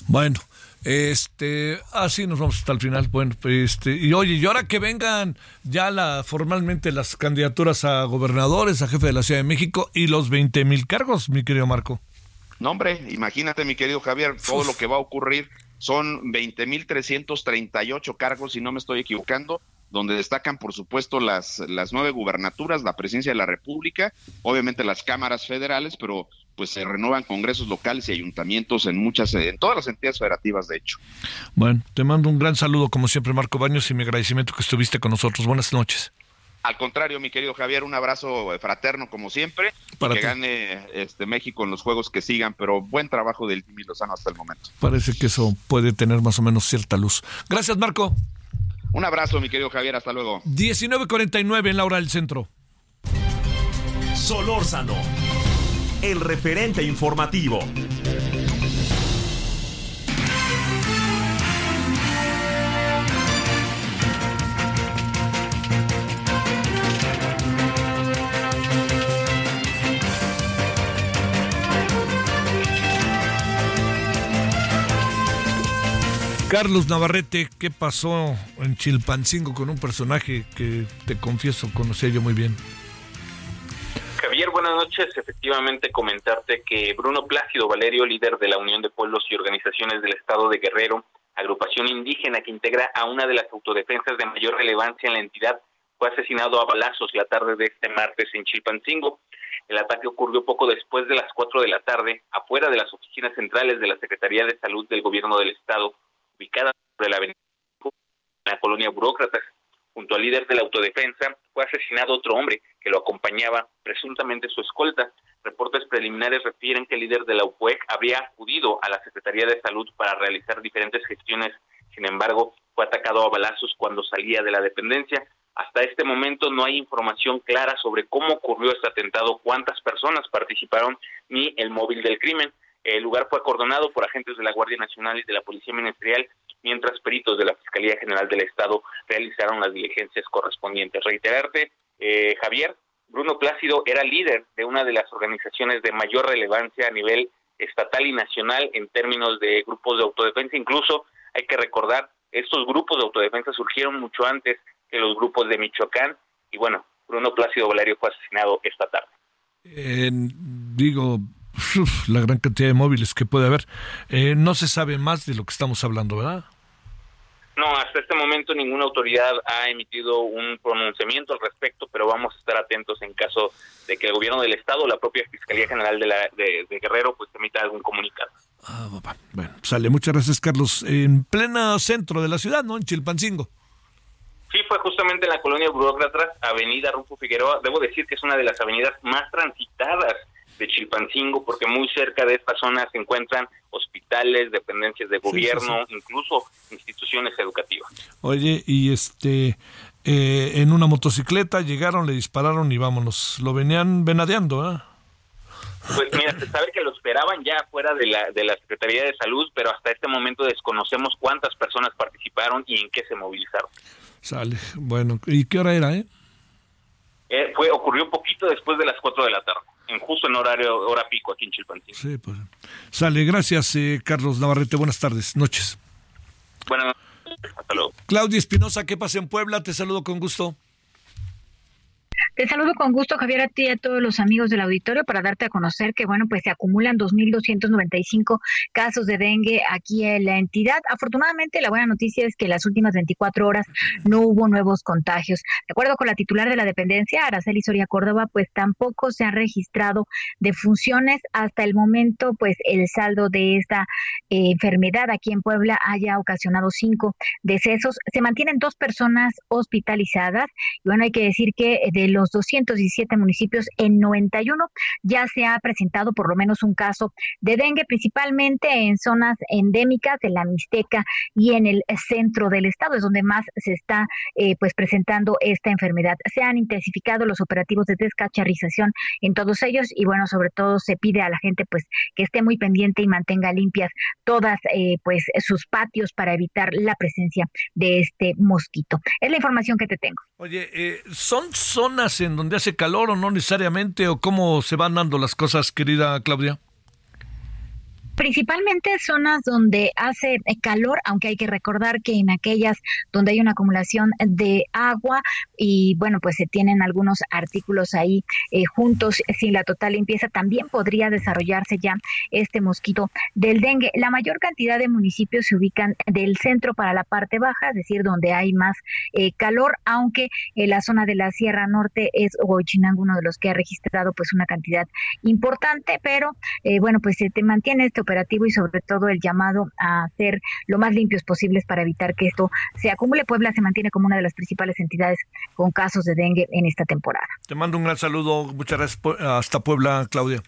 Bueno, este, así nos vamos hasta el final. Bueno, este, y oye, y ahora que vengan ya la formalmente las candidaturas a gobernadores, a jefe de la Ciudad de México y los 20 mil cargos, mi querido Marco. No, hombre, imagínate, mi querido Javier, todo lo que va a ocurrir son 20.338 cargos, si no me estoy equivocando, donde destacan, por supuesto, las, las nueve gubernaturas, la presidencia de la República, obviamente las cámaras federales, pero pues se renuevan congresos locales y ayuntamientos en muchas, en todas las entidades federativas, de hecho. Bueno, te mando un gran saludo, como siempre, Marco Baños, y mi agradecimiento que estuviste con nosotros. Buenas noches. Al contrario, mi querido Javier, un abrazo fraterno como siempre. Para que gane este México en los juegos que sigan, pero buen trabajo del Jimmy Lozano hasta el momento. Parece que eso puede tener más o menos cierta luz. Gracias, Marco. Un abrazo, mi querido Javier, hasta luego. 19.49 en la hora del centro. Solórzano, el referente informativo. Carlos Navarrete, ¿qué pasó en Chilpancingo con un personaje que te confieso conocía yo muy bien? Javier, buenas noches. Efectivamente, comentarte que Bruno Plácido Valerio, líder de la Unión de Pueblos y Organizaciones del Estado de Guerrero, agrupación indígena que integra a una de las autodefensas de mayor relevancia en la entidad, fue asesinado a balazos la tarde de este martes en Chilpancingo. El ataque ocurrió poco después de las 4 de la tarde, afuera de las oficinas centrales de la Secretaría de Salud del Gobierno del Estado, ubicada sobre la avenida en la colonia Burócratas. Junto al líder de la autodefensa fue asesinado otro hombre que lo acompañaba, presuntamente su escolta. Reportes preliminares refieren que el líder de la UPUEC habría acudido a la Secretaría de Salud para realizar diferentes gestiones. Sin embargo, fue atacado a balazos cuando salía de la dependencia. Hasta este momento no hay información clara sobre cómo ocurrió este atentado, cuántas personas participaron ni el móvil del crimen. El lugar fue acordonado por agentes de la Guardia Nacional y de la Policía Ministerial, mientras peritos de la Fiscalía General del Estado realizaron las diligencias correspondientes. Reiterarte, eh, Javier, Bruno Plácido era líder de una de las organizaciones de mayor relevancia a nivel estatal y nacional en términos de grupos de autodefensa. Incluso hay que recordar, estos grupos de autodefensa surgieron mucho antes que los grupos de Michoacán y bueno, Bruno Plácido Valerio fue asesinado esta tarde. digo, la gran cantidad de móviles que puede haber. Eh, no se sabe más de lo que estamos hablando, ¿verdad? No, hasta este momento ninguna autoridad ha emitido un pronunciamiento al respecto, pero vamos a estar atentos en caso de que el gobierno del estado o la propia Fiscalía General de, la, de, Guerrero pues emita algún comunicado. Ah, bueno, sale. Muchas gracias, Carlos. En pleno centro de la ciudad, ¿no? En Chilpancingo. Sí, fue justamente en la colonia Burócrata, Avenida Rufo Figueroa. Debo decir que es una de las avenidas más transitadas de Chilpancingo, porque muy cerca de esta zona se encuentran hospitales, dependencias de gobierno, incluso instituciones educativas. Oye, y este, eh, en una motocicleta llegaron, le dispararon y vámonos. Lo venían venadeando, ¿eh? Pues mira, se sabe que lo esperaban ya fuera de la, de la Secretaría de Salud, pero hasta este momento desconocemos cuántas personas participaron y en qué se movilizaron. Sale, bueno, ¿y qué hora era, eh? eh fue, ocurrió poquito después de las 4 de la tarde en justo en horario hora pico aquí en Chilpancingo. Sí, pues. Sale, gracias eh, Carlos Navarrete, buenas tardes, noches. Buenas noches, hasta luego. Claudia Espinosa, ¿qué pasa en Puebla? Te saludo con gusto. Te saludo con gusto, Javier, a ti y a todos los amigos del auditorio para darte a conocer que, bueno, pues se acumulan 2.295 casos de dengue aquí en la entidad. Afortunadamente, la buena noticia es que en las últimas 24 horas no hubo nuevos contagios. De acuerdo con la titular de la dependencia, Araceli Soria Córdoba, pues tampoco se han registrado defunciones. Hasta el momento, pues el saldo de esta eh, enfermedad aquí en Puebla haya ocasionado cinco decesos. Se mantienen dos personas hospitalizadas. Y bueno, hay que decir que de los los 217 municipios, en 91 ya se ha presentado por lo menos un caso de dengue, principalmente en zonas endémicas, en la Mixteca y en el centro del estado, es donde más se está eh, pues presentando esta enfermedad. Se han intensificado los operativos de descacharrización en todos ellos y bueno, sobre todo se pide a la gente pues que esté muy pendiente y mantenga limpias todas eh, pues sus patios para evitar la presencia de este mosquito. Es la información que te tengo. Oye, eh, ¿son zonas en donde hace calor o no necesariamente? ¿O cómo se van dando las cosas, querida Claudia? Principalmente zonas donde hace eh, calor, aunque hay que recordar que en aquellas donde hay una acumulación de agua y bueno, pues se tienen algunos artículos ahí eh, juntos sin la total limpieza, también podría desarrollarse ya este mosquito del dengue. La mayor cantidad de municipios se ubican del centro para la parte baja, es decir, donde hay más eh, calor, aunque en la zona de la Sierra Norte es Huachinango uno de los que ha registrado pues una cantidad importante, pero bueno, pues se te mantiene este y sobre todo el llamado a ser lo más limpios posibles para evitar que esto se acumule. Puebla se mantiene como una de las principales entidades con casos de dengue en esta temporada. Te mando un gran saludo. Muchas gracias. Hasta Puebla, Claudia.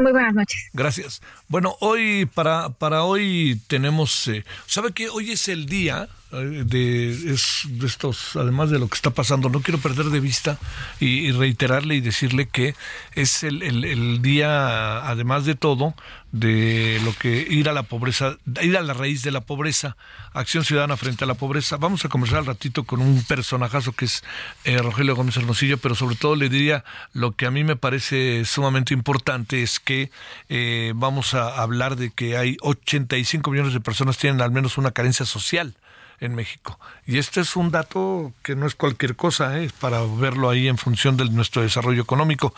Muy buenas noches. Gracias. Bueno, hoy para, para hoy tenemos, eh, ¿sabe que Hoy es el día eh, de, de, estos, además de lo que está pasando, no quiero perder de vista y, reiterarle y decirle que es el, el, día, además de todo, de lo que ir a la pobreza, ir a la raíz de la pobreza, acción ciudadana frente a la pobreza. Vamos a conversar al ratito con un personajazo que es eh, Rogelio Gómez Hermosillo, pero sobre todo le diría lo que a mí me parece sumamente importante es que eh, vamos a hablar de que hay 85 millones de personas tienen al menos una carencia social en México. Y este es un dato que no es cualquier cosa, ¿eh? es para verlo ahí en función de nuestro desarrollo económico.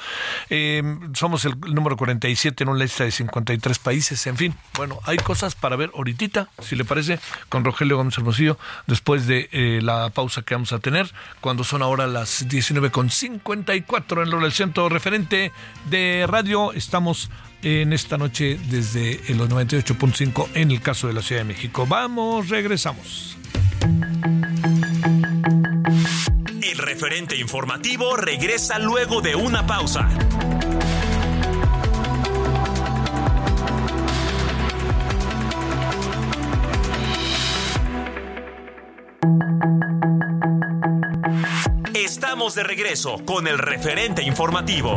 Eh, somos el número 47 en una lista de 53 países, en fin. Bueno, hay cosas para ver ahorita, si le parece, con Rogelio Gómez Hermosillo, después de eh, la pausa que vamos a tener, cuando son ahora las 19.54 en el centro referente de radio. Estamos en esta noche desde el 98.5 en el caso de la Ciudad de México. Vamos, regresamos. El referente informativo regresa luego de una pausa. Estamos de regreso con el referente informativo.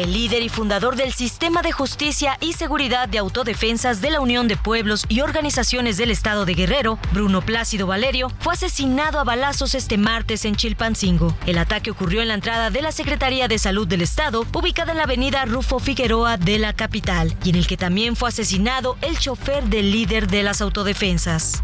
El líder y fundador del Sistema de Justicia y Seguridad de Autodefensas de la Unión de Pueblos y Organizaciones del Estado de Guerrero, Bruno Plácido Valerio, fue asesinado a balazos este martes en Chilpancingo. El ataque ocurrió en la entrada de la Secretaría de Salud del Estado, ubicada en la avenida Rufo Figueroa de la capital, y en el que también fue asesinado el chofer del líder de las autodefensas.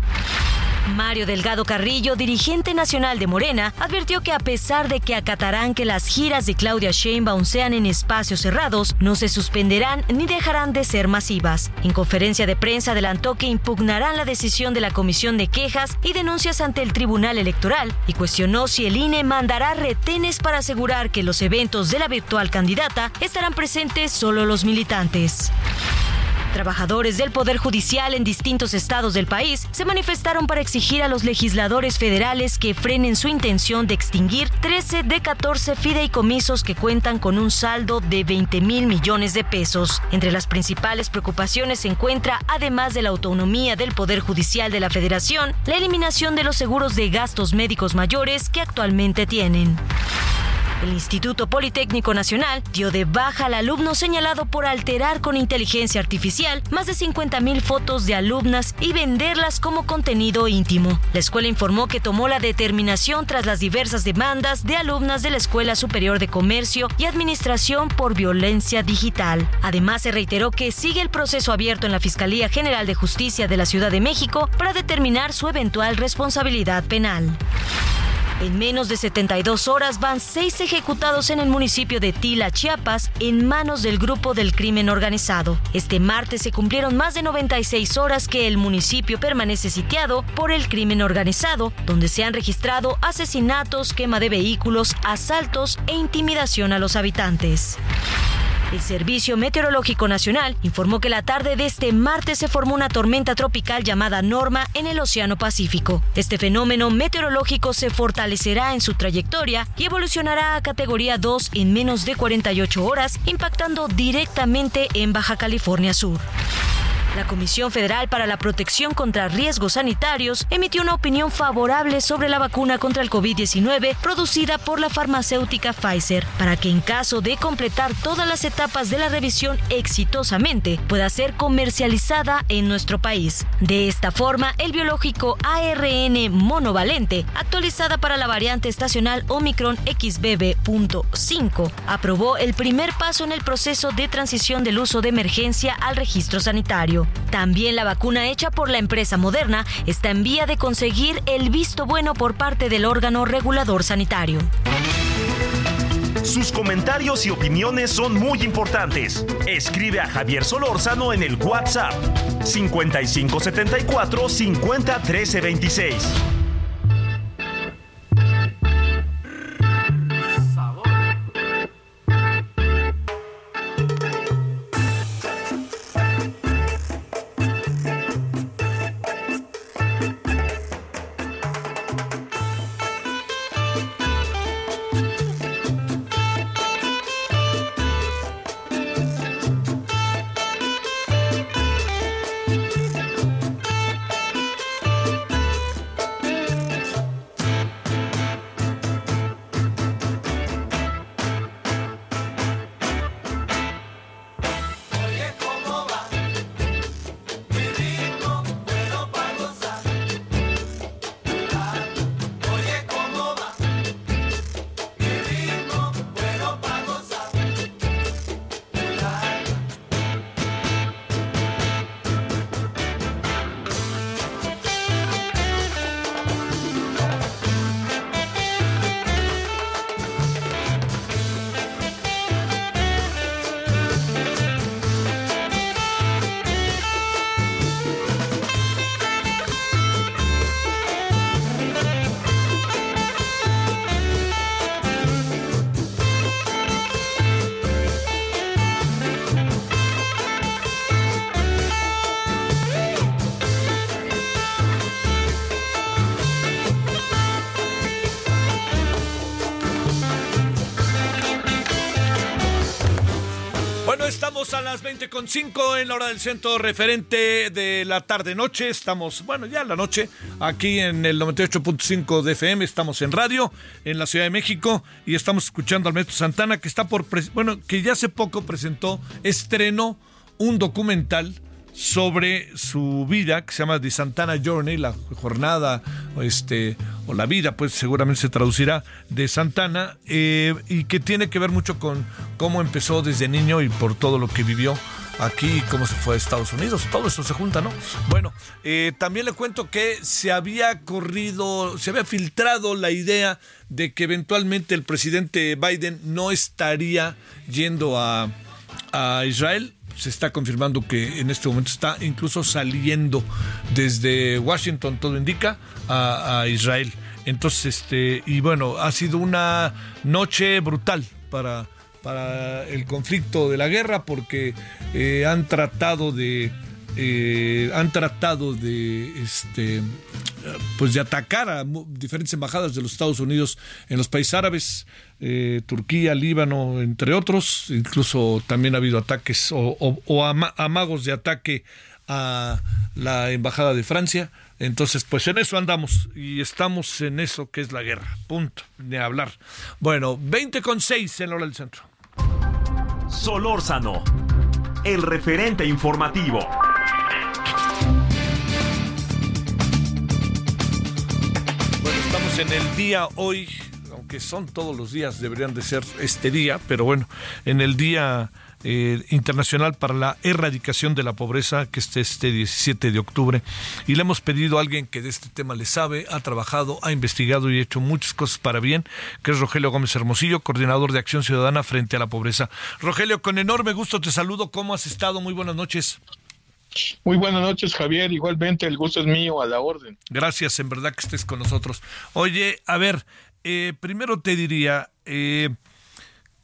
Mario Delgado Carrillo, dirigente nacional de Morena, advirtió que a pesar de que acatarán que las giras de Claudia Sheinbaum sean en espacios cerrados, no se suspenderán ni dejarán de ser masivas. En conferencia de prensa adelantó que impugnarán la decisión de la Comisión de Quejas y Denuncias ante el Tribunal Electoral y cuestionó si el INE mandará retenes para asegurar que los eventos de la virtual candidata estarán presentes solo los militantes. Trabajadores del Poder Judicial en distintos estados del país se manifestaron para exigir a los legisladores federales que frenen su intención de extinguir 13 de 14 fideicomisos que cuentan con un saldo de 20 mil millones de pesos. Entre las principales preocupaciones se encuentra, además de la autonomía del Poder Judicial de la Federación, la eliminación de los seguros de gastos médicos mayores que actualmente tienen. El Instituto Politécnico Nacional dio de baja al alumno señalado por alterar con inteligencia artificial más de 50.000 fotos de alumnas y venderlas como contenido íntimo. La escuela informó que tomó la determinación tras las diversas demandas de alumnas de la Escuela Superior de Comercio y Administración por violencia digital. Además, se reiteró que sigue el proceso abierto en la Fiscalía General de Justicia de la Ciudad de México para determinar su eventual responsabilidad penal. En menos de 72 horas van seis ejecutados en el municipio de Tila, Chiapas, en manos del grupo del crimen organizado. Este martes se cumplieron más de 96 horas que el municipio permanece sitiado por el crimen organizado, donde se han registrado asesinatos, quema de vehículos, asaltos e intimidación a los habitantes. El Servicio Meteorológico Nacional informó que la tarde de este martes se formó una tormenta tropical llamada Norma en el Océano Pacífico. Este fenómeno meteorológico se fortalecerá en su trayectoria y evolucionará a categoría 2 en menos de 48 horas, impactando directamente en Baja California Sur. La Comisión Federal para la Protección contra Riesgos Sanitarios emitió una opinión favorable sobre la vacuna contra el COVID-19 producida por la farmacéutica Pfizer, para que en caso de completar todas las etapas de la revisión exitosamente pueda ser comercializada en nuestro país. De esta forma, el biológico ARN monovalente, actualizada para la variante estacional Omicron XBB.5, aprobó el primer paso en el proceso de transición del uso de emergencia al registro sanitario. También la vacuna hecha por la empresa Moderna está en vía de conseguir el visto bueno por parte del órgano regulador sanitario. Sus comentarios y opiniones son muy importantes. Escribe a Javier Solórzano en el WhatsApp 5574 501326. a las 20 con 5 en la hora del centro referente de la tarde-noche. Estamos, bueno, ya la noche, aquí en el 98.5 de FM. Estamos en radio en la Ciudad de México y estamos escuchando al maestro Santana que está por, bueno, que ya hace poco presentó, estrenó un documental sobre su vida que se llama The Santana Journey, la jornada este, o la vida, pues seguramente se traducirá de Santana, eh, y que tiene que ver mucho con cómo empezó desde niño y por todo lo que vivió aquí, cómo se fue a Estados Unidos, todo eso se junta, ¿no? Bueno, eh, también le cuento que se había corrido, se había filtrado la idea de que eventualmente el presidente Biden no estaría yendo a, a Israel se está confirmando que en este momento está incluso saliendo desde Washington, todo indica, a, Israel. Entonces, este, y bueno, ha sido una noche brutal para, para el conflicto de la guerra porque eh, han tratado de eh, han tratado de este pues de atacar a diferentes embajadas de los Estados Unidos en los países árabes, eh, Turquía, Líbano, entre otros. Incluso también ha habido ataques o, amagos de ataque a la embajada de Francia. Entonces, pues en eso andamos y estamos en eso que es la guerra. Punto. De hablar. Bueno, 20 con 6 en la hora del centro. Solórzano, el referente informativo. En el día hoy, aunque son todos los días, deberían de ser este día, pero bueno, en el día eh, internacional para la erradicación de la pobreza, que es este 17 de octubre, y le hemos pedido a alguien que de este tema le sabe, ha trabajado, ha investigado y hecho muchas cosas para bien, que es Rogelio Gómez Hermosillo, coordinador de Acción Ciudadana frente a la pobreza. Rogelio, con enorme gusto te saludo, ¿cómo has estado? Muy buenas noches. Muy buenas noches, Javier. Igualmente, el gusto es mío, a la orden. Gracias, en verdad que estés con nosotros. Oye, a ver, eh, primero te diría, eh,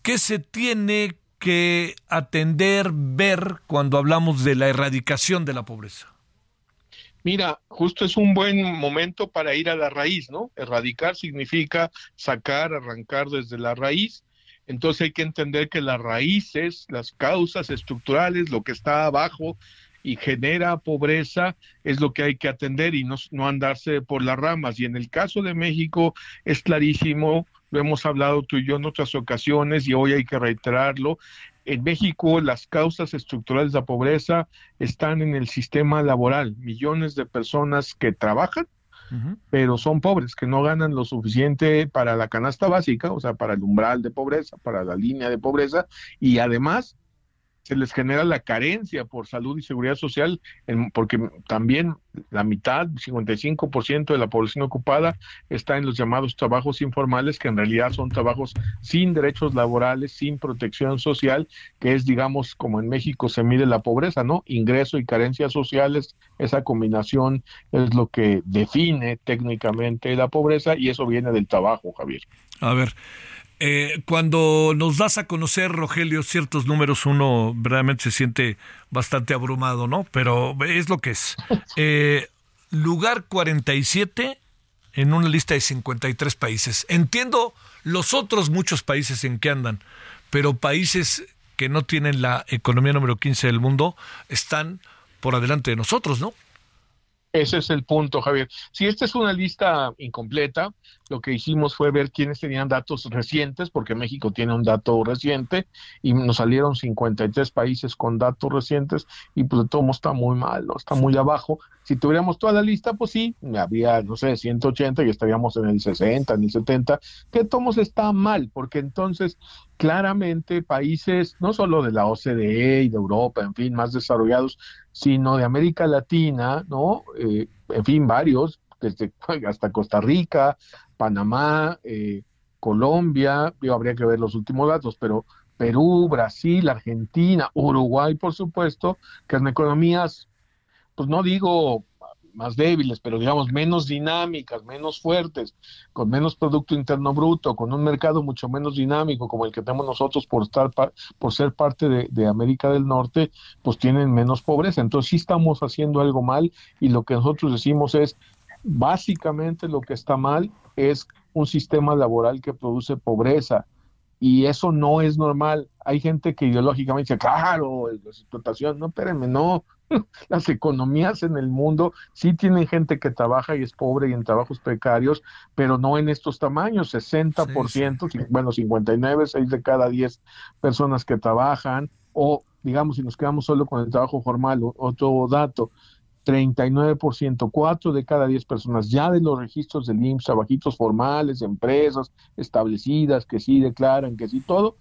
¿qué se tiene que atender, ver cuando hablamos de la erradicación de la pobreza? Mira, justo es un buen momento para ir a la raíz, ¿no? Erradicar significa sacar, arrancar desde la raíz. Entonces hay que entender que las raíces, las causas estructurales, lo que está abajo, y genera pobreza, es lo que hay que atender y no, no andarse por las ramas. Y en el caso de México es clarísimo, lo hemos hablado tú y yo en otras ocasiones y hoy hay que reiterarlo. En México las causas estructurales de la pobreza están en el sistema laboral. Millones de personas que trabajan, pero son pobres, que no ganan lo suficiente para la canasta básica, o sea, para el umbral de pobreza, para la línea de pobreza, y además se les genera la carencia por salud y seguridad social, porque también la mitad, 55% de la población ocupada está en los llamados trabajos informales, que en realidad son trabajos sin derechos laborales, sin protección social, que es, digamos, como en México se mide la pobreza, ¿no? Ingreso y carencias sociales, esa combinación es lo que define técnicamente la pobreza y eso viene del trabajo, Javier. A ver, eh, cuando nos das a conocer, Rogelio, ciertos números, uno realmente se siente bastante abrumado, ¿no? Pero es lo que es. [LAUGHS] Eh, lugar 47 en una lista de 53 países. Entiendo los otros muchos países en que andan, pero países que no tienen la economía número 15 del mundo están por adelante de nosotros, ¿no? Ese es el punto, Javier. Si esta es una lista incompleta, lo que hicimos fue ver quiénes tenían datos recientes, porque México tiene un dato reciente y nos salieron 53 países con datos recientes y pues de todo está muy mal, ¿no? está muy abajo. Si tuviéramos toda la lista, pues sí, habría, no sé, 180 y estaríamos en el 60, en el 70, que todos está mal, porque entonces claramente países, no solo de la OCDE y de Europa, en fin, más desarrollados, sino de América Latina, ¿no? Eh, en fin, varios, desde hasta Costa Rica, Panamá, eh, Colombia, yo habría que ver los últimos datos, pero Perú, Brasil, Argentina, Uruguay, por supuesto, que en economías, pues no digo más débiles, pero digamos menos dinámicas, menos fuertes, con menos Producto Interno Bruto, con un mercado mucho menos dinámico como el que tenemos nosotros por, estar por ser parte de, América del Norte, pues tienen menos pobreza. Entonces sí estamos haciendo algo mal y lo que nosotros decimos es, básicamente lo que está mal es un sistema laboral que produce pobreza y eso no es normal. Hay gente que ideológicamente dice, claro, la explotación, no, espérenme, no, [LAUGHS] las economías en el mundo sí tienen gente que trabaja y es pobre y en trabajos precarios, pero no en estos tamaños, 60%, bueno, 59, 6 de cada 10 personas que trabajan, o digamos, si nos quedamos solo con el trabajo formal, otro dato, 39%, 4 de cada 10 personas ya de los registros del IMSS, trabajitos formales, empresas establecidas que sí declaran, que sí todo,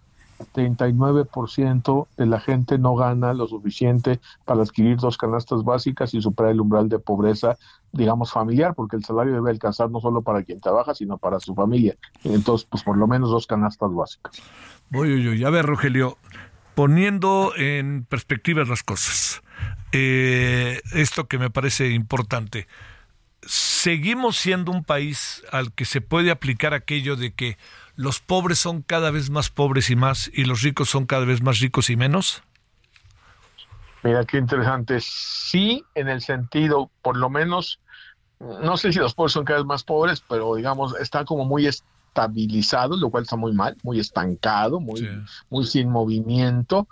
39% de la gente no gana lo suficiente para adquirir dos canastas básicas y superar el umbral de pobreza, digamos, familiar, porque el salario debe alcanzar no solo para quien trabaja, sino para su familia. Entonces, pues por lo menos dos canastas básicas. Uy, uy, uy. A ver, Rogelio, poniendo en perspectiva las cosas, eh, esto que me parece importante, seguimos siendo un país al que se puede aplicar aquello de que los pobres son cada vez más pobres y más y los ricos son cada vez más ricos y menos? Mira, qué interesante. Sí, en el sentido, por lo menos, no sé si los pobres son cada vez más pobres, pero digamos, está como muy estabilizado, lo cual está muy mal, muy estancado, muy, muy sin movimiento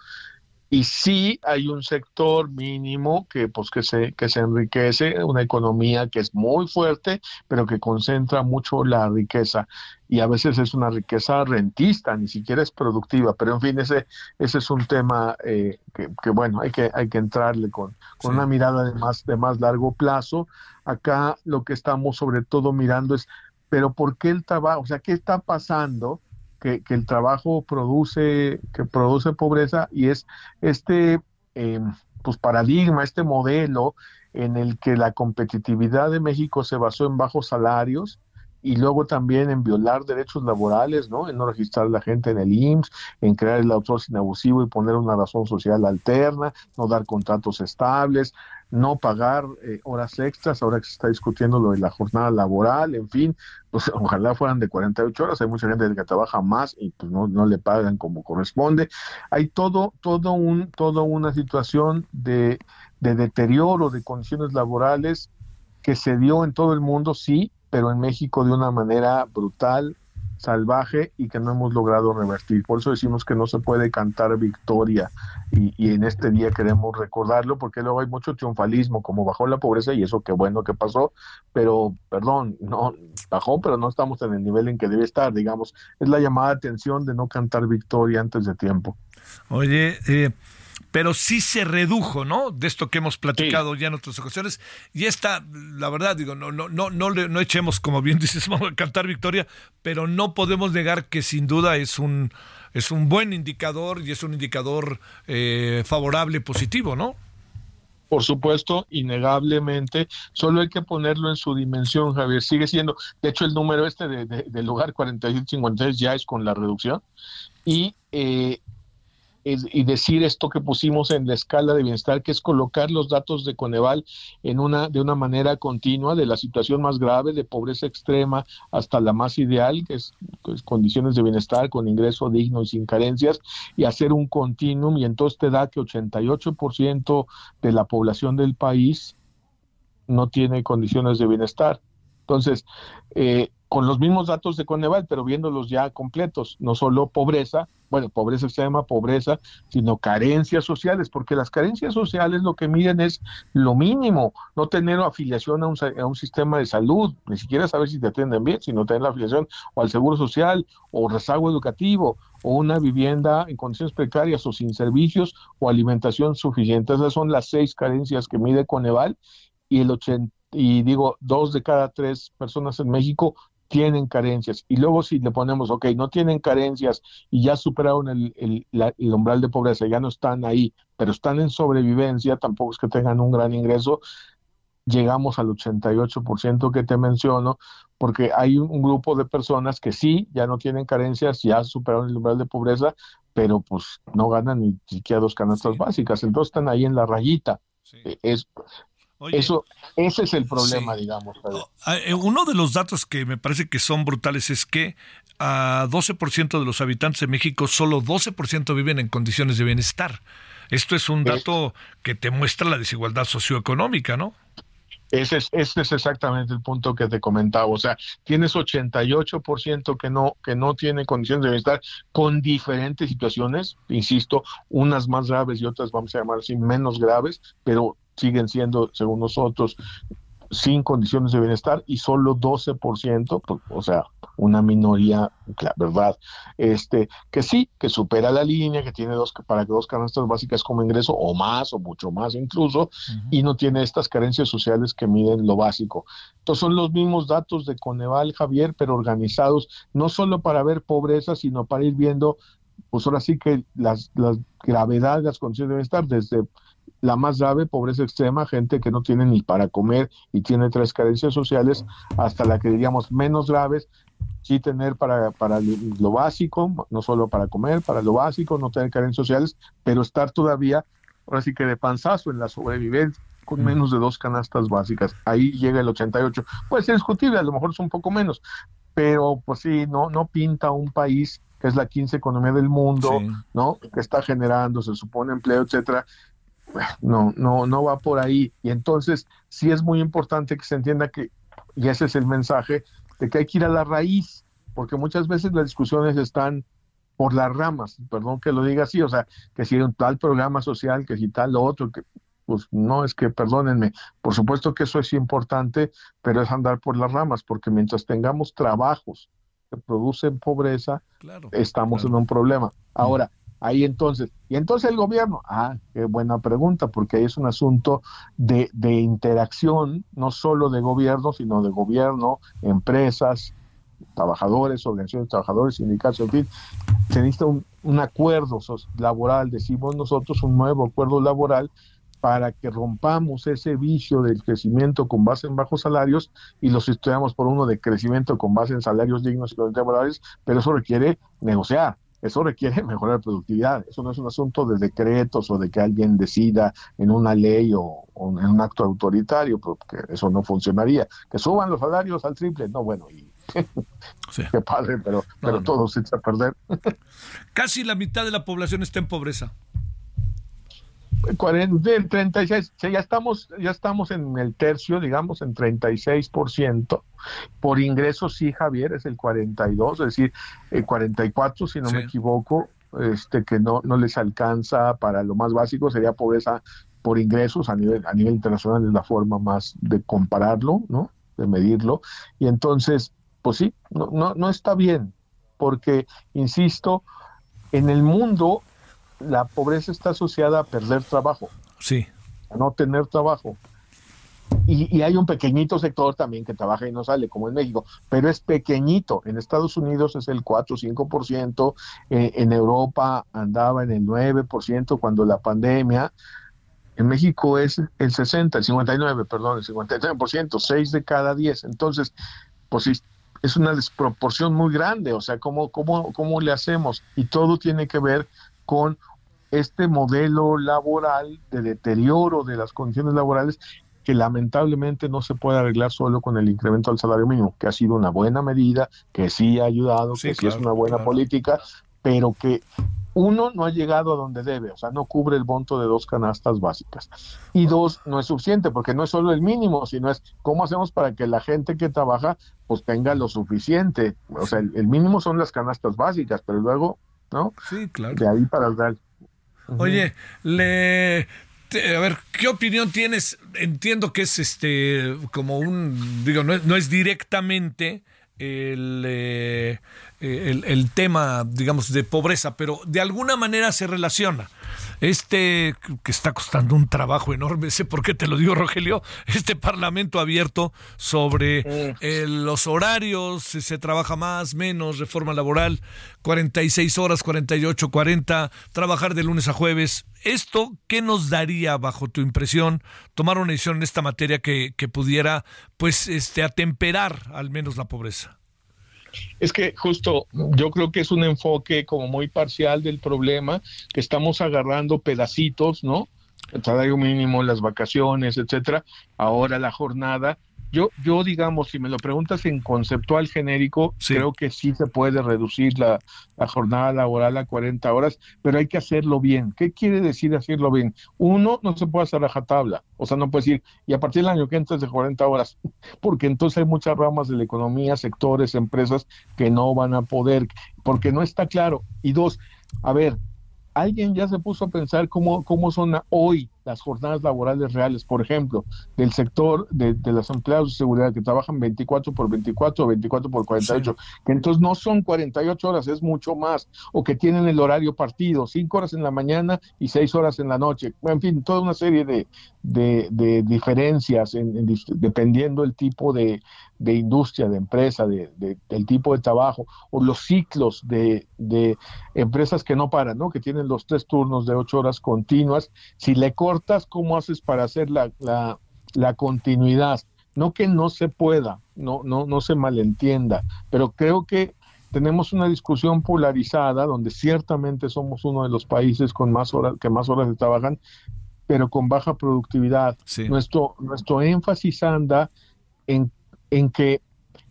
y sí hay un sector mínimo que pues que se que se enriquece una economía que es muy fuerte pero que concentra mucho la riqueza. Y a veces es una riqueza rentista ni siquiera es productiva pero en fin ese ese es un tema eh, que, bueno hay que hay que entrarle con, con una mirada de más de más largo plazo. Acá lo que estamos sobre todo mirando es pero por qué el trabajo o sea qué está pasando que, el trabajo produce, que produce pobreza y es este em, pues paradigma, este modelo en el que la competitividad de México se basó en bajos salarios, y luego también en violar derechos laborales, ¿no? En no registrar a la gente en el IMSS, en crear el outsourcing abusivo y poner una razón social alterna, no dar contratos estables, no pagar eh, horas extras, ahora que se está discutiendo lo de la jornada laboral, en fin, pues [LAUGHS] ojalá fueran de 48 horas, hay mucha gente que trabaja más y pues no, no le pagan como corresponde. Hay todo, todo un, todo una situación de, de deterioro de condiciones laborales que se dio en todo el mundo, sí, pero en México de una manera brutal, salvaje y que no hemos logrado revertir. Por eso decimos que no se puede cantar victoria y, y, en este día queremos recordarlo porque luego hay mucho triunfalismo, como bajó la pobreza y eso qué bueno que pasó, pero perdón, no bajó, pero no estamos en el nivel en que debe estar, digamos. Es la llamada atención de no cantar victoria antes de tiempo. Oye, eh, pero sí se redujo, ¿no? De esto que hemos platicado ya en otras ocasiones. Y esta, la verdad, digo, no, no, no, no, no echemos, como bien [LAUGHS] dices, vamos a cantar victoria, pero no podemos negar que sin duda es un, es un buen indicador y es un indicador eh, favorable, positivo, ¿no? Por supuesto, innegablemente, solo hay que ponerlo en su dimensión, Javier. Sigue siendo, de hecho, el número este de, de, del lugar 4853 ya es con la reducción. Y eh, y decir esto que pusimos en la escala de bienestar, que es colocar los datos de Coneval en una, de una manera continua, de la situación más grave, de pobreza extrema, hasta la más ideal, que es, condiciones de bienestar con ingreso digno y sin carencias, y hacer un continuum, y entonces te da que 88% de la población del país no tiene condiciones de bienestar. Entonces, eh, con los mismos datos de Coneval, pero viéndolos ya completos, no solo pobreza, bueno, pobreza extrema, pobreza, sino carencias sociales, porque las carencias sociales lo que miden es lo mínimo, no tener afiliación a un, a un sistema de salud, ni siquiera saber si te atienden bien, sino tener la afiliación o al seguro social, o rezago educativo, o una vivienda en condiciones precarias o sin servicios o alimentación suficiente. Esas son las seis carencias que mide Coneval y el 80 y digo, dos de cada tres personas en México tienen carencias. Y luego si le ponemos, ok, no tienen carencias y ya superaron el, el, el, umbral de pobreza, ya no están ahí, pero están en sobrevivencia, tampoco es que tengan un gran ingreso, llegamos al 88% que te menciono, porque hay un, un, grupo de personas que sí, ya no tienen carencias, ya superaron el umbral de pobreza, pero pues no ganan ni siquiera dos canastas sí. básicas, entonces están ahí en la rayita. Sí. Es, Oye, Eso, ese es el problema, sí. digamos. Eh, uno de los datos que me parece que son brutales es que a 12% de los habitantes de México, solo 12% viven en condiciones de bienestar. Esto es un dato que te muestra la desigualdad socioeconómica, ¿no? Ese es, ese es exactamente el punto que te comentaba. O sea, tienes 88% que no, que no tiene condiciones de bienestar con diferentes situaciones, insisto, unas más graves y otras, vamos a llamar así, menos graves, pero siguen siendo, según nosotros, sin condiciones de bienestar y solo 12%, pues, o sea, una minoría, la verdad, este, que sí, que supera la línea, que tiene dos, para que dos canastas básicas como ingreso, o más, o mucho más incluso, uh -huh. y no tiene estas carencias sociales que miden lo básico. Entonces son los mismos datos de Coneval, Javier, pero organizados no solo para ver pobreza, sino para ir viendo, pues ahora sí que las, las gravedades, las condiciones de bienestar, desde la más grave, pobreza extrema, gente que no tiene ni para comer y tiene tres carencias sociales, hasta la que diríamos menos graves, sí tener para, para lo básico, no solo para comer, para lo básico, no tener carencias sociales, pero estar todavía, ahora sí que de panzazo en la sobrevivencia con menos de dos canastas básicas. Ahí llega el 88. Puede ser discutible, a lo mejor es un poco menos, pero pues sí, no, no pinta un país que es la quince economía del mundo, sí. ¿no? Que está generando, se supone empleo, etcétera, no, no, no va por ahí. Y entonces sí es muy importante que se entienda que, y ese es el mensaje, de que hay que ir a la raíz, porque muchas veces las discusiones están por las ramas, perdón que lo diga así, o sea, que si un tal programa social, que si tal lo otro, que pues no es que, perdónenme, por supuesto que eso es importante, pero es andar por las ramas, porque mientras tengamos trabajos que producen pobreza, claro, estamos claro. en un problema. Ahora, Ahí entonces, y entonces el gobierno, ah, qué buena pregunta, porque ahí es un asunto de, de interacción, no solo de gobierno, sino de gobierno, empresas, trabajadores, organizaciones de trabajadores, sindicatos, en fin, se necesita un, un acuerdo laboral, decimos nosotros, un nuevo acuerdo laboral para que rompamos ese vicio del crecimiento con base en bajos salarios y lo sustituyamos por uno de crecimiento con base en salarios dignos y laborales, pero eso requiere negociar, eso requiere [LAUGHS] mejorar productividad. Eso no es un asunto de decretos o de que alguien decida en una ley o, o en un acto autoritario, porque eso no funcionaría. Que suban los salarios al triple, no, bueno, y [LAUGHS] sí. qué padre, pero, pero no. todo se echa a perder. [LAUGHS] Casi la mitad de la población está en pobreza. 40, 36, ya estamos, ya estamos en el tercio, digamos, en 36%. Por ingresos, sí, Javier, es el 42, es decir, el 44, si no me equivoco, este que no, no les alcanza para lo más básico, sería pobreza por ingresos a nivel, a nivel internacional, es la forma más de compararlo, ¿no? De medirlo. Y entonces, pues sí, no, no, no está bien, porque, insisto, en el mundo la pobreza está asociada a perder trabajo. Sí. A no tener trabajo. Y, hay un pequeñito sector también que trabaja y no sale, como en México, pero es pequeñito. En Estados Unidos es el 4 o 5%, eh, en Europa andaba en el 9% cuando la pandemia. En México es el 60, el 59, perdón, el 59%, 6 de cada 10. Entonces, pues es una desproporción muy grande, o sea, ¿cómo, cómo, cómo le hacemos? Y todo tiene que ver con este modelo laboral de deterioro de las condiciones laborales que lamentablemente no se puede arreglar solo con el incremento del salario mínimo, que ha sido una buena medida, que sí ha ayudado, que sí es una buena política, pero que uno no ha llegado a donde debe, o sea, no cubre el monto de dos canastas básicas. Y dos, no es suficiente, porque no es solo el mínimo, sino es cómo hacemos para que la gente que trabaja pues tenga lo suficiente. O sea, el, mínimo son las canastas básicas, pero luego, ¿no? Sí, claro. De ahí para el Oye, le a ver, ¿qué opinión tienes? Entiendo que es este como un digo, no, no es directamente el, eh, el, el, tema, digamos, de pobreza, pero de alguna manera se relaciona. Este que está costando un trabajo enorme, sé por qué te lo digo, Rogelio, este parlamento abierto sobre eh, los horarios, si se trabaja más, menos, reforma laboral, 46 horas, 48, 40, trabajar de lunes a jueves. ¿Esto qué nos daría, bajo tu impresión, tomar una decisión en esta materia que, que pudiera, pues, este, atemperar al menos la pobreza? Es que justo yo creo que es un enfoque como muy parcial del problema, que estamos agarrando pedacitos, ¿no? El salario mínimo, las vacaciones, etcétera, ahora la jornada, yo, yo digamos, si me lo preguntas en conceptual genérico, creo que sí se puede reducir la, jornada laboral a 40 horas, pero hay que hacerlo bien. ¿Qué quiere decir hacerlo bien? Uno, no se puede hacer tabla, o sea, no puede decir, y a partir del año que entra es de 40 horas, [LAUGHS] porque entonces hay muchas ramas de la economía, sectores, empresas que no van a poder, porque no está claro. Y dos, a ver, alguien ya se puso a pensar cómo, cómo son hoy las jornadas laborales reales, por ejemplo, del sector de, de los empleados de seguridad que trabajan 24 por 24 o 24 por 48, que entonces no son 48 horas, es mucho más, o que tienen el horario partido, 5 horas en la mañana y 6 horas en la noche, en fin, toda una serie de, de, diferencias dependiendo el tipo de, de industria, de empresa, de, del tipo de trabajo, o los ciclos de, de empresas que no paran, ¿no? que tienen los tres turnos de ocho horas continuas, si le cortas, ¿cómo haces para hacer la, la, continuidad? No que no se pueda, no, no, no se malentienda, pero creo que tenemos una discusión polarizada donde ciertamente somos uno de los países con más horas que más horas se trabajan, pero con baja productividad. Nuestro nuestro énfasis anda en en que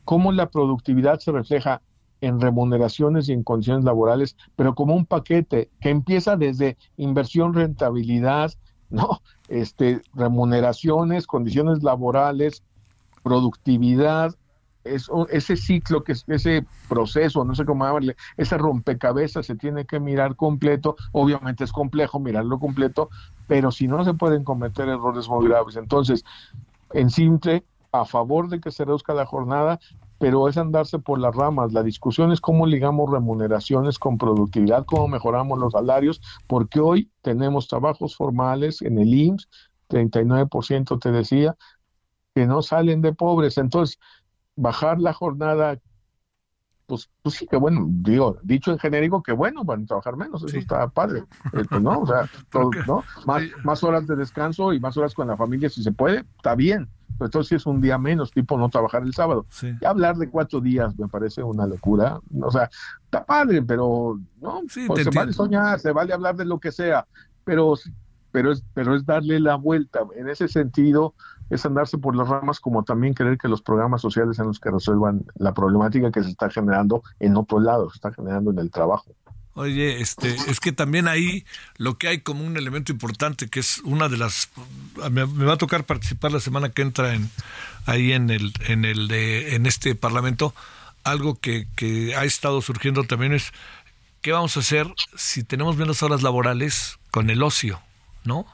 cómo la productividad se refleja en remuneraciones y en condiciones laborales, pero como un paquete que empieza desde inversión, rentabilidad, [LAUGHS] no, este, remuneraciones, condiciones laborales, productividad, eso, ese ciclo, que ese proceso, no sé cómo llamarle, ese rompecabezas se tiene que mirar completo. Obviamente es complejo mirarlo completo, pero si no se pueden cometer errores muy graves. Entonces, en simple, a favor de que se reduzca la jornada, pero es andarse por las ramas. La discusión es cómo ligamos remuneraciones con productividad, cómo mejoramos los salarios, porque hoy tenemos trabajos formales en el IMSS, 39% te decía, que no salen de pobres. Entonces, bajar la jornada, pues, pues sí, que bueno, digo, dicho en genérico, que bueno, van a trabajar menos, eso está padre, eh, pues, ¿no? O sea, [LAUGHS] ¿no? Más, más horas de descanso y más horas con la familia, si se puede, está bien pues entonces es un día menos, tipo no trabajar el sábado. Y hablar de cuatro días me parece una locura. O sea, está padre, pero no, pues se vale soñar, se vale hablar de lo que sea, pero, pero, es, pero es darle la vuelta. En ese sentido, es andarse por las ramas como también querer que los programas sociales sean los que resuelvan la problemática que se está generando en otro lado, se está generando en el trabajo. Oye, este, es que también ahí lo que hay como un elemento importante que es una de las me, va a tocar participar la semana que entra en ahí en el en el de en este parlamento algo que, que ha estado surgiendo también es qué vamos a hacer si tenemos menos horas laborales con el ocio, ¿no?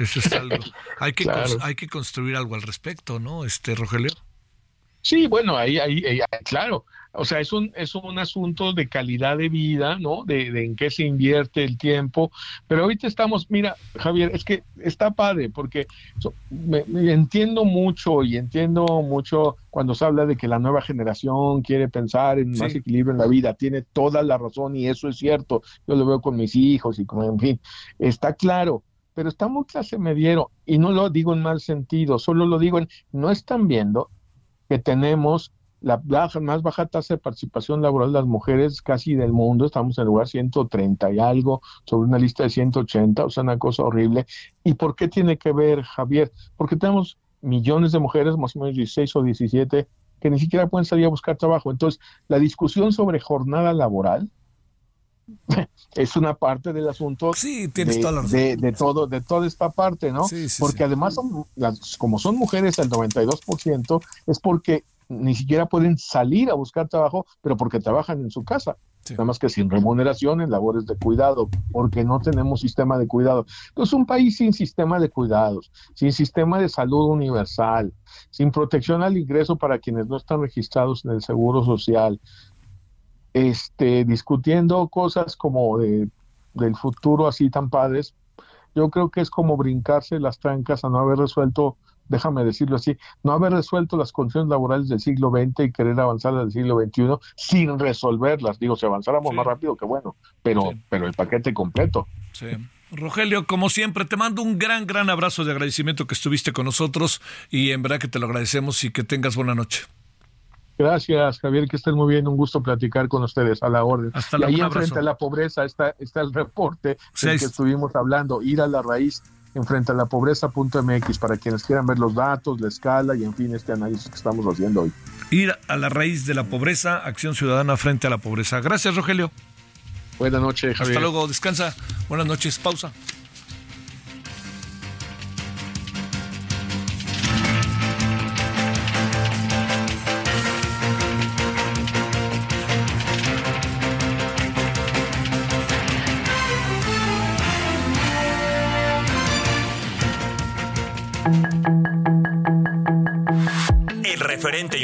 Eso es algo. [LAUGHS] Hay que hay que construir algo al respecto, ¿no? Este Rogelio. Sí, bueno, ahí, ahí, ahí claro. O sea, es un, es un asunto de calidad de vida, ¿no? De, de, en qué se invierte el tiempo. Pero ahorita estamos, mira, Javier, es que está padre, porque me, entiendo mucho y entiendo mucho cuando se habla de que la nueva generación quiere pensar en más equilibrio en la vida. Tiene toda la razón y eso es cierto. Yo lo veo con mis hijos y con, en fin, está claro. Pero está muy clase mediero y no lo digo en mal sentido, solo lo digo en, no están viendo que tenemos la más baja tasa de participación laboral de las mujeres casi del mundo, estamos en el lugar 130 y algo sobre una lista de 180, o sea, una cosa horrible. ¿Y por qué tiene que ver, Javier? Porque tenemos millones de mujeres, más o menos 16 o 17, que ni siquiera pueden salir a buscar trabajo. Entonces, la discusión sobre jornada laboral [LAUGHS] es una parte del asunto sí, tienes de, toda la de, de, todo, de toda esta parte, ¿no? Sí, sí, porque además, son, las, como son mujeres el 92%, es porque ni siquiera pueden salir a buscar trabajo, pero porque trabajan en su casa. Nada más que sin remuneración en labores de cuidado, porque no tenemos sistema de cuidado. Entonces, un país sin sistema de cuidados, sin sistema de salud universal, sin protección al ingreso para quienes no están registrados en el Seguro Social, este, discutiendo cosas como de, del futuro así tan padres, yo creo que es como brincarse las trancas a no haber resuelto déjame decirlo así, no haber resuelto las condiciones laborales del siglo XX y querer avanzar al siglo XXI sin resolverlas. Digo, si avanzáramos más rápido, que bueno, pero, pero el paquete completo. Sí. Rogelio, como siempre, te mando un gran, gran abrazo de agradecimiento que estuviste con nosotros y en verdad que te lo agradecemos y que tengas buena noche. Gracias, Javier, que estén muy bien. Un gusto platicar con ustedes a la orden. Hasta y ahí enfrente a la pobreza está, está el reporte del que estuvimos hablando, ir a la raíz enfrente a la pobreza.mx para quienes quieran ver los datos, la escala y en fin este análisis que estamos haciendo hoy. Ir a la raíz de la pobreza, acción ciudadana frente a la pobreza. Gracias, Rogelio. Buenas noches, Javier. Hasta luego, descansa. Buenas noches, pausa.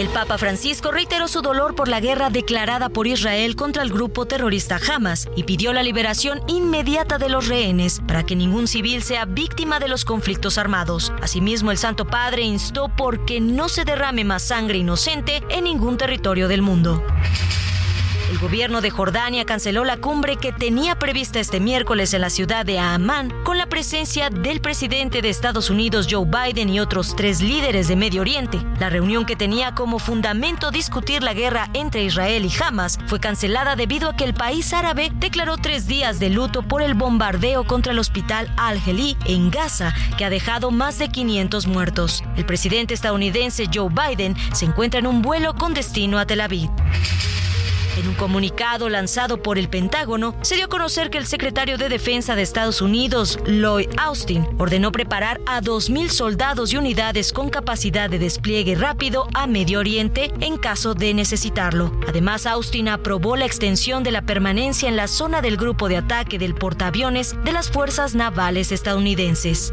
El Papa Francisco reiteró su dolor por la guerra declarada por Israel contra el grupo terrorista Hamas y pidió la liberación inmediata de los rehenes para que ningún civil sea víctima de los conflictos armados. Asimismo, el Santo Padre instó por que no se derrame más sangre inocente en ningún territorio del mundo. El gobierno de Jordania canceló la cumbre que tenía prevista este miércoles en la ciudad de Amman con la presencia del presidente de Estados Unidos Joe Biden y otros tres líderes de Medio Oriente. La reunión que tenía como fundamento discutir la guerra entre Israel y Hamas fue cancelada debido a que el país árabe declaró tres días de luto por el bombardeo contra el hospital Al-Heli en Gaza, que ha dejado más de 500 muertos. El presidente estadounidense Joe Biden se encuentra en un vuelo con destino a Tel Aviv. En un comunicado lanzado por el Pentágono, se dio a conocer que el secretario de Defensa de Estados Unidos, Lloyd Austin, ordenó preparar a 2.000 soldados y unidades con capacidad de despliegue rápido a Medio Oriente en caso de necesitarlo. Además, Austin aprobó la extensión de la permanencia en la zona del grupo de ataque del portaaviones de las fuerzas navales estadounidenses.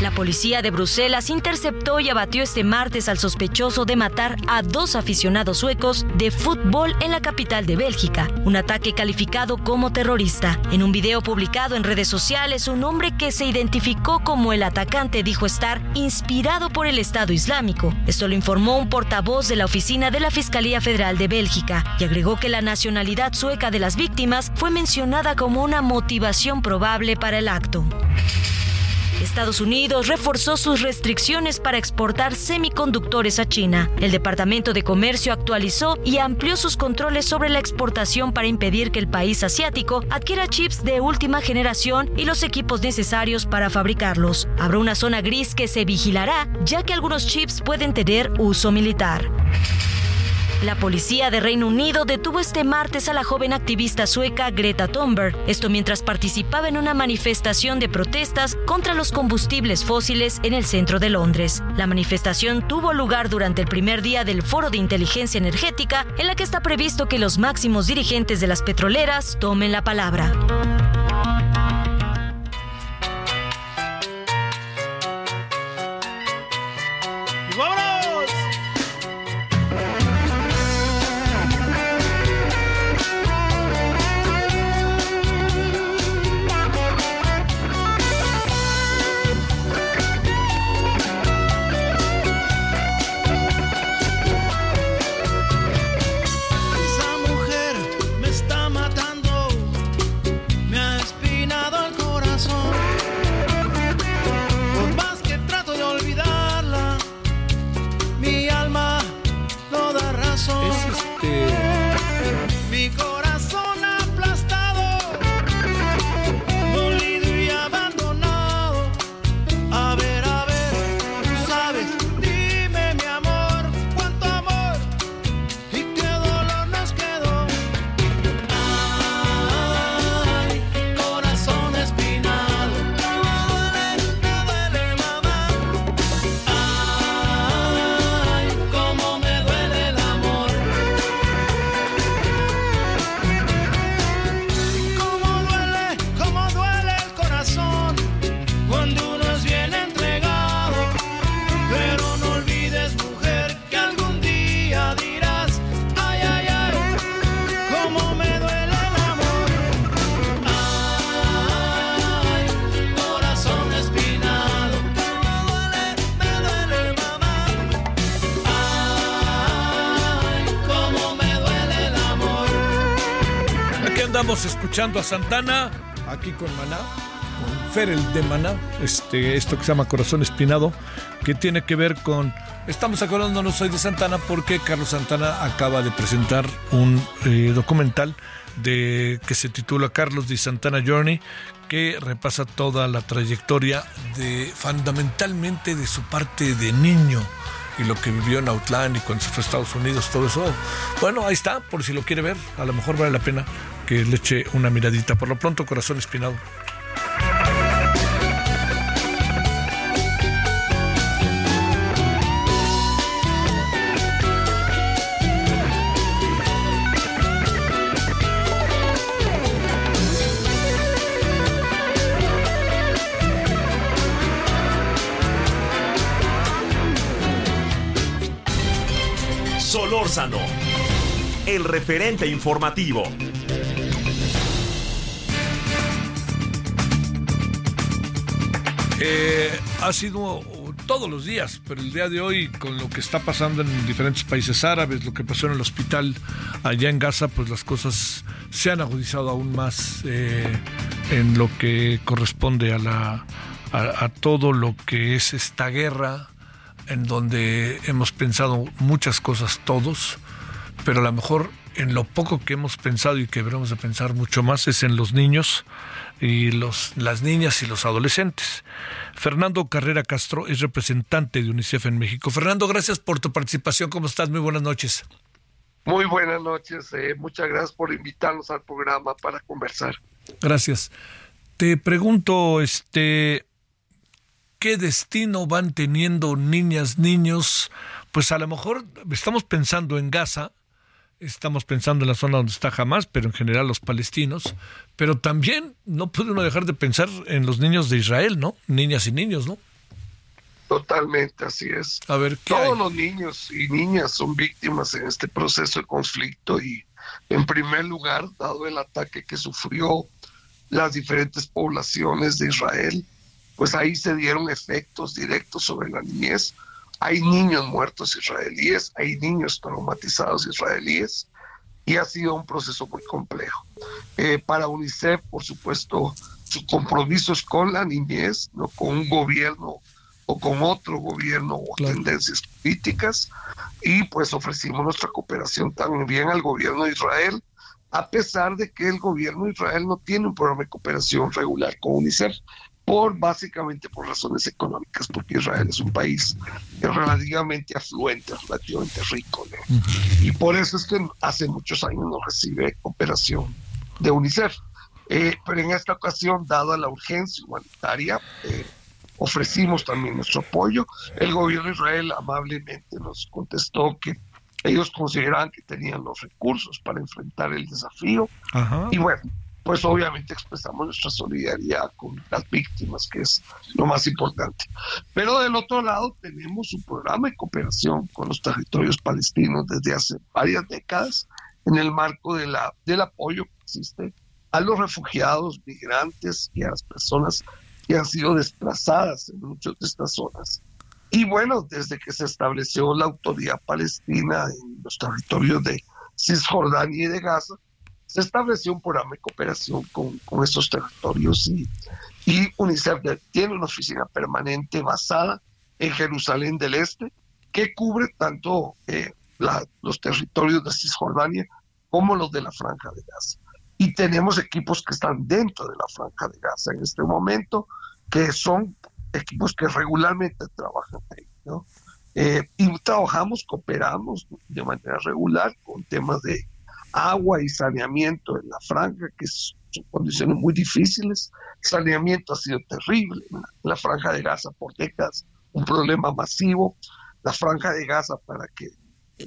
La policía de Bruselas interceptó y abatió este martes al sospechoso de matar a dos aficionados suecos de fútbol en la capital de Bélgica, un ataque calificado como terrorista. En un video publicado en redes sociales, un hombre que se identificó como el atacante dijo estar inspirado por el Estado Islámico. Esto lo informó un portavoz de la oficina de la Fiscalía Federal de Bélgica y agregó que la nacionalidad sueca de las víctimas fue mencionada como una motivación probable para el acto. Estados Unidos reforzó sus restricciones para exportar semiconductores a China. El Departamento de Comercio actualizó y amplió sus controles sobre la exportación para impedir que el país asiático adquiera chips de última generación y los equipos necesarios para fabricarlos. Habrá una zona gris que se vigilará, ya que algunos chips pueden tener uso militar. La policía de Reino Unido detuvo este martes a la joven activista sueca Greta Thunberg, esto mientras participaba en una manifestación de protestas contra los combustibles fósiles en el centro de Londres. La manifestación tuvo lugar durante el primer día del Foro de Inteligencia Energética, en la que está previsto que los máximos dirigentes de las petroleras tomen la palabra. Escuchando a Santana, aquí con Maná, con Fer el de Maná, este, esto que se llama Corazón Espinado, que tiene que ver con... Estamos acordándonos hoy de Santana porque Carlos Santana acaba de presentar un eh, documental de, que se titula Carlos de Santana Journey, que repasa toda la trayectoria de fundamentalmente de su parte de niño y lo que vivió en Outland y cuando se fue a Estados Unidos, todo eso. Bueno, ahí está, por si lo quiere ver, a lo mejor vale la pena que le eche una miradita. Por lo pronto, corazón espinado. Solórzano, el referente informativo. Eh, ha sido todos los días, pero el día de hoy, con lo que está pasando en diferentes países árabes, lo que pasó en el hospital allá en Gaza, pues las cosas se han agudizado aún más eh, en lo que corresponde a, la, a, todo lo que es esta guerra, en donde hemos pensado muchas cosas todos, pero a lo mejor en lo poco que hemos pensado y que deberemos de pensar mucho más es en los niños y los, las niñas y los adolescentes. Fernando Carrera Castro es representante de UNICEF en México. Fernando, gracias por tu participación. ¿Cómo estás? Muy buenas noches. Muy buenas noches. Eh, muchas gracias por invitarnos al programa para conversar. Gracias. Te pregunto, este, ¿qué destino van teniendo niñas, niños? Pues a lo mejor estamos pensando en Gaza, estamos pensando en la zona donde está Hamas, pero en general los palestinos, pero también no puede uno dejar de pensar en los niños de Israel, ¿no? Niñas y niños, ¿no? Totalmente, así es. A ver, Todos los niños y niñas son víctimas en este proceso de conflicto y, en primer lugar, dado el ataque que sufrió las diferentes poblaciones de Israel, pues ahí se dieron efectos directos sobre la niñez. Hay niños muertos israelíes, hay niños traumatizados israelíes y ha sido un proceso muy complejo. Eh, para UNICEF, por supuesto, su compromiso es con la niñez, no con un gobierno o con otro gobierno o tendencias políticas y pues ofrecimos nuestra cooperación también al gobierno de Israel a pesar de que el gobierno de Israel no tiene un programa de cooperación regular con UNICEF por básicamente por razones económicas porque Israel es un país relativamente afluente, relativamente rico y por eso es que hace muchos años no recibe cooperación de UNICEF eh, pero en esta ocasión dada la urgencia humanitaria eh, ofrecimos también nuestro apoyo. El gobierno de Israel amablemente nos contestó que ellos consideraban que tenían los recursos para enfrentar el desafío. Y bueno, pues obviamente expresamos nuestra solidaridad con las víctimas, que es lo más importante. Pero del otro lado tenemos un programa de cooperación con los territorios palestinos desde hace varias décadas en el marco de la, del apoyo que existe a los refugiados, migrantes y a las personas que han sido desplazadas en muchas de estas zonas. Y bueno, desde que se estableció la autoridad palestina en los territorios de Cisjordania y de Gaza, se estableció un programa de cooperación con, con estos territorios y, UNICEF tiene una oficina permanente basada en Jerusalén del Este que cubre tanto eh, los territorios de Cisjordania como los de la Franja de Gaza y tenemos equipos que están dentro de la franja de Gaza en este momento, que son equipos que regularmente trabajan ahí, ¿no? Eh, y trabajamos, cooperamos de manera regular con temas de agua y saneamiento en la franja, que son condiciones muy difíciles. saneamiento ha sido terrible la franja de Gaza por décadas, un problema masivo. La franja de Gaza, para que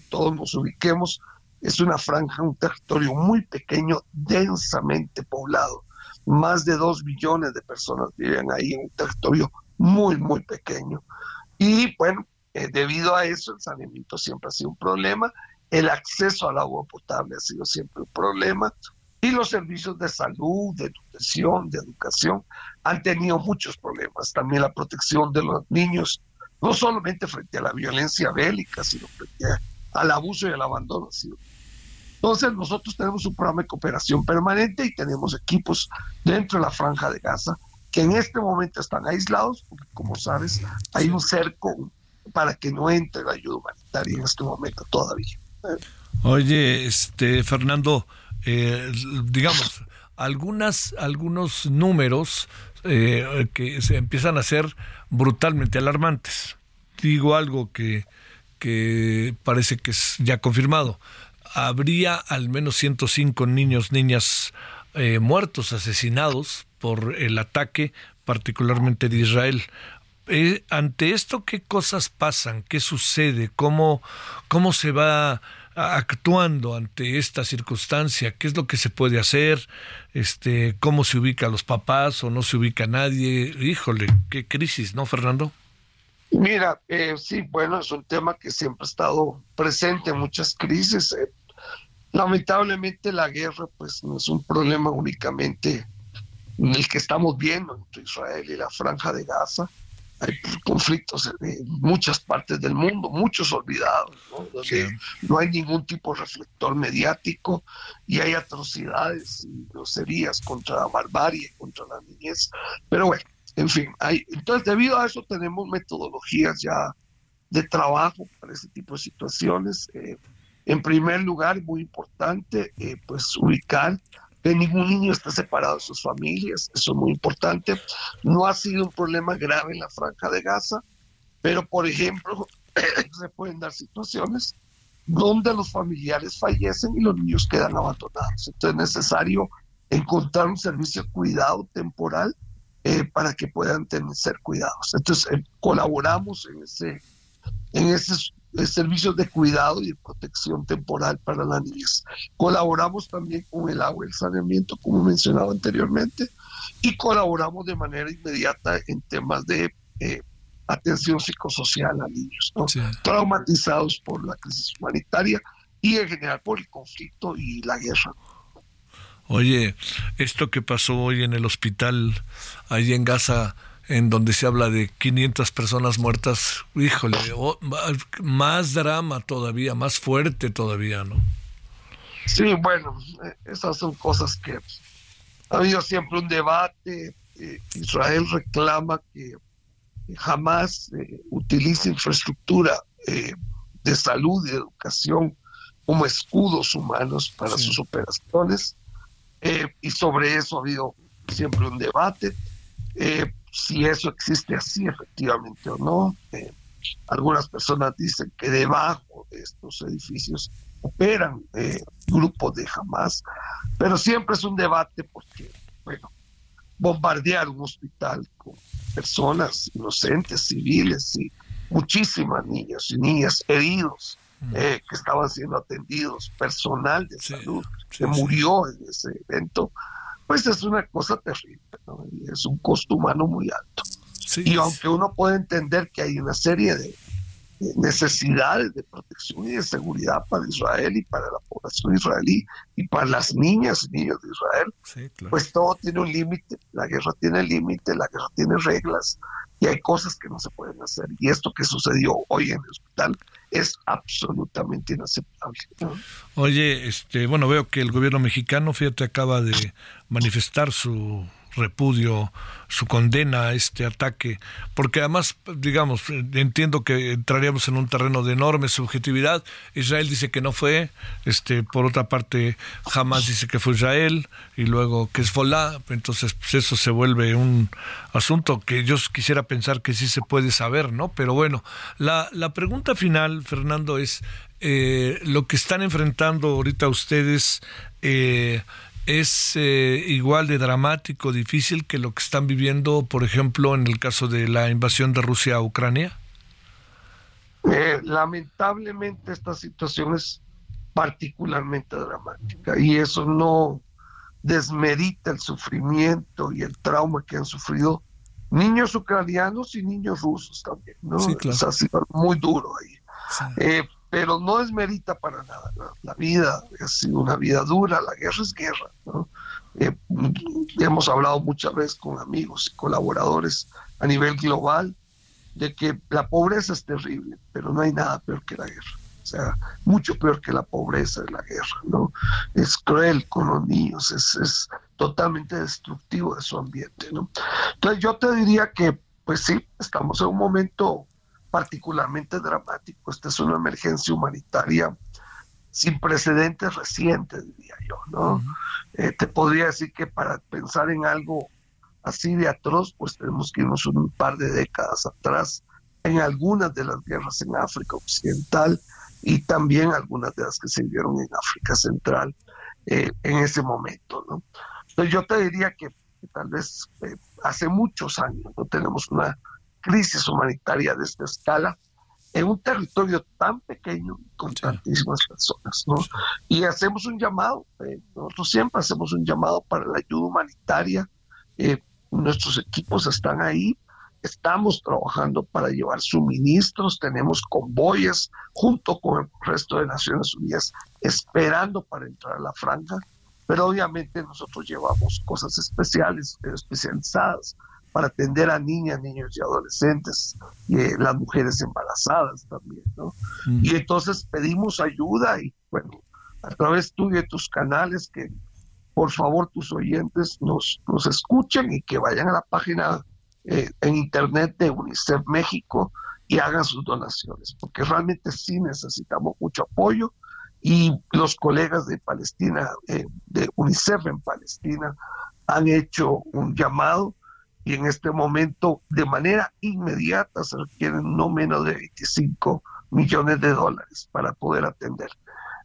todos nos ubiquemos, es una franja, un territorio muy pequeño, densamente poblado. Más de dos millones de personas viven ahí en un territorio muy, muy pequeño. Y bueno, eh, debido a eso, el saneamiento siempre ha sido un problema, el acceso al agua potable ha sido siempre un problema, y los servicios de salud, de nutrición, de educación han tenido muchos problemas. También la protección de los niños, no solamente frente a la violencia bélica, sino frente al abuso y al abandono, entonces nosotros tenemos un programa de cooperación permanente y tenemos equipos dentro de la franja de Gaza que en este momento están aislados, porque como sabes, hay un cerco para que no entre la ayuda humanitaria en este momento todavía. Oye, este Fernando, eh, digamos, algunas, algunos números eh, que se empiezan a ser brutalmente alarmantes. Digo algo que, que parece que es ya confirmado habría al menos 105 niños, niñas eh, muertos, asesinados por el ataque, particularmente de Israel. Eh, ante esto, ¿qué cosas pasan? ¿Qué sucede? ¿Cómo, cómo se va actuando ante esta circunstancia? ¿Qué es lo que se puede hacer? Este, ¿Cómo se ubica a los papás o no se ubica nadie? Híjole, qué crisis, ¿no, Fernando? Mira, eh, sí, bueno, es un tema que siempre ha estado presente en muchas crisis. Lamentablemente la guerra pues no es un problema únicamente el que estamos viendo entre Israel y la franja de Gaza. Hay conflictos en muchas partes del mundo, muchos olvidados, ¿no? donde no hay ningún tipo de reflector mediático y hay atrocidades y groserías contra la barbarie, contra la niñez. Pero bueno, en fin, hay, entonces debido a eso tenemos metodologías ya de trabajo para ese tipo de situaciones. Eh, en primer lugar, muy importante, eh, pues ubicar ningún niño está separado de sus familias, eso es muy importante. No ha sido un problema grave en la franja de Gaza, pero por ejemplo, [CLEARS THROAT] se pueden dar situaciones donde los familiares fallecen y los niños quedan abandonados. Entonces es necesario encontrar un servicio de cuidado temporal eh, para que puedan tener, ser cuidados. Entonces eh, colaboramos en ese, en ese servicios de cuidado y de protección temporal para la niñez. Colaboramos también con el agua y el saneamiento, como mencionaba anteriormente, y colaboramos de manera inmediata en temas de eh, atención psicosocial a niños, ¿no? traumatizados por la crisis humanitaria y en general por el conflicto y la guerra. Oye, esto que pasó hoy en el hospital, ahí en Gaza, en donde se habla de 500 personas muertas, híjole, más drama todavía, más fuerte todavía, ¿no? Sí, bueno, eh, esas son cosas que ha habido siempre un debate. Eh, Israel reclama que jamás eh, utilice infraestructura de salud y educación como escudos humanos para sus operaciones. y sobre eso ha habido siempre un debate. Si eso existe así efectivamente o no. algunas personas dicen que debajo de estos edificios operan eh, grupos de Hamas, pero siempre es un debate porque, bueno, bombardear un hospital con personas inocentes, civiles y muchísimas niños y niñas heridos mm. eh, que estaban siendo atendidos, personal de salud que murió en ese evento, pues es una cosa terrible, es un costo humano muy alto. y aunque uno puede entender que hay una serie de necesidades de protección y de seguridad para Israel y para la población israelí y para las niñas y niños de Israel, pues todo tiene un límite, la guerra tiene límite, la guerra tiene reglas y hay cosas que no se pueden hacer. Y esto que sucedió hoy en el hospital es absolutamente inaceptable. Oye, este, bueno, veo que el gobierno mexicano, fíjate, acaba de manifestar su repudio, su condena a este ataque, porque además, digamos, entiendo que entraríamos en un terreno de enorme subjetividad. Israel dice que no fue, este, por otra parte, jamás dice que fue Israel, y luego que es Volá, entonces pues, eso se vuelve un asunto que yo quisiera pensar que sí se puede saber, ¿no? Pero bueno, la, la pregunta final, Fernando, es eh, lo que están enfrentando ahorita ustedes. Eh, es eh, igual de dramático, difícil que lo que están viviendo, por ejemplo, en el caso de la invasión de Rusia a Ucrania? Eh, lamentablemente esta situación es particularmente dramática y eso no desmerita el sufrimiento y el trauma que han sufrido niños ucranianos y niños rusos también, ¿no? ha sido muy duro ahí. Eh, pero no desmerita para nada. La, vida sido una vida dura, la guerra es guerra. Eh, hemos hablado muchas veces con amigos y colaboradores a nivel global de que la pobreza es terrible, pero no hay nada peor que la guerra. O sea, mucho peor que la pobreza de la guerra, ¿no? Es cruel con los niños, es, es totalmente destructivo de su ambiente, ¿no? Entonces yo te diría que, pues sí, estamos en un momento particularmente dramático. Esta es una emergencia humanitaria sin precedentes recientes, diría yo, ¿no? Eh, te podría decir que para pensar en algo así de atroz, pues tenemos que irnos un par de décadas atrás en algunas de las guerras en África Occidental y también algunas de las que se vivieron en África Central eh, en ese momento, ¿no? Entonces yo te diría que, tal vez eh, hace muchos años no tenemos una crisis humanitaria de esta escala en un territorio tan pequeño con tantísimas personas, ¿no? Y hacemos un llamado, eh, nosotros siempre hacemos un llamado para la ayuda humanitaria, eh, nuestros equipos están ahí, estamos trabajando para llevar suministros, tenemos convoyes junto con el resto de Naciones Unidas esperando para entrar a la franja, pero obviamente nosotros llevamos cosas especiales, especializadas para atender a niñas, niños y adolescentes, y eh, las mujeres embarazadas también, ¿no? Mm. Y entonces pedimos ayuda y bueno, a través tú y de tus canales que por favor tus oyentes nos, nos escuchen y que vayan a la página eh, en internet de UNICEF México y hagan sus donaciones, porque realmente sí necesitamos mucho apoyo y los colegas de Palestina, eh, de UNICEF en Palestina, han hecho un llamado y en este momento de manera inmediata se requieren no menos de 25 millones de dólares para poder atender.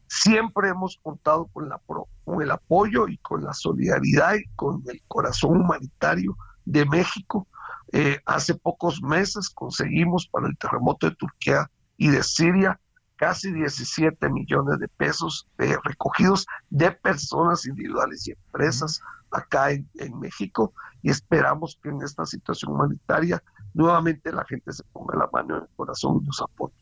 Siempre hemos contado con, la, con el apoyo y con la solidaridad y con el corazón humanitario de México. Eh, hace pocos meses conseguimos para el terremoto de Turquía y de Siria casi 17 millones de pesos eh, recogidos de personas individuales y empresas acá en, México. Y esperamos que en esta situación humanitaria nuevamente la gente se ponga la mano en el corazón y nos apoye.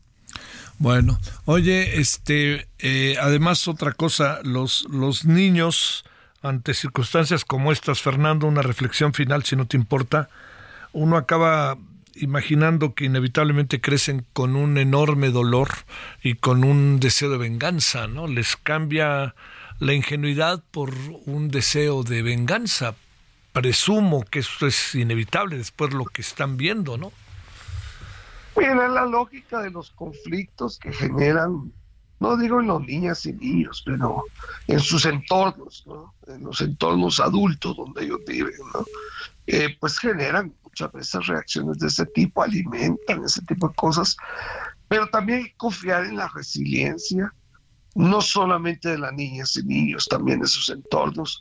Bueno, oye, este, eh, además otra cosa, los, los niños ante circunstancias como estas, Fernando, una reflexión final, si no te importa, uno acaba imaginando que inevitablemente crecen con un enorme dolor y con un deseo de venganza, ¿no? Les cambia la ingenuidad por un deseo de venganza. Presumo que eso es inevitable después lo que están viendo, ¿no? Mira, la lógica de los conflictos que generan, no digo en los niñas y niños, pero en sus entornos, ¿no? en los entornos adultos donde ellos viven, ¿no? Eh, pues generan muchas veces reacciones de ese tipo, alimentan ese tipo de cosas, pero también confiar en la resiliencia, no solamente de las niñas y niños, también de sus entornos,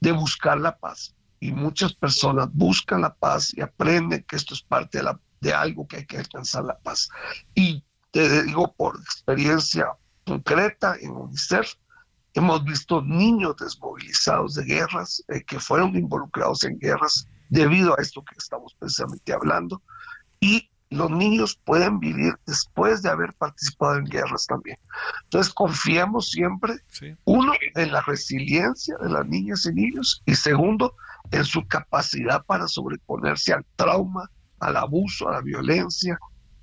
de buscar la paz. Y muchas personas buscan la paz y aprenden que esto es parte de algo que hay que alcanzar la paz. Y te digo por experiencia concreta en UNICEF, hemos visto niños desmovilizados de guerras, eh, que fueron involucrados en guerras debido a esto que estamos precisamente hablando. Y los niños pueden vivir después de haber participado en guerras también. Entonces confiamos siempre, uno, en la resiliencia de las niñas y niños y segundo, en su capacidad para sobreponerse al trauma, al abuso, a la violencia,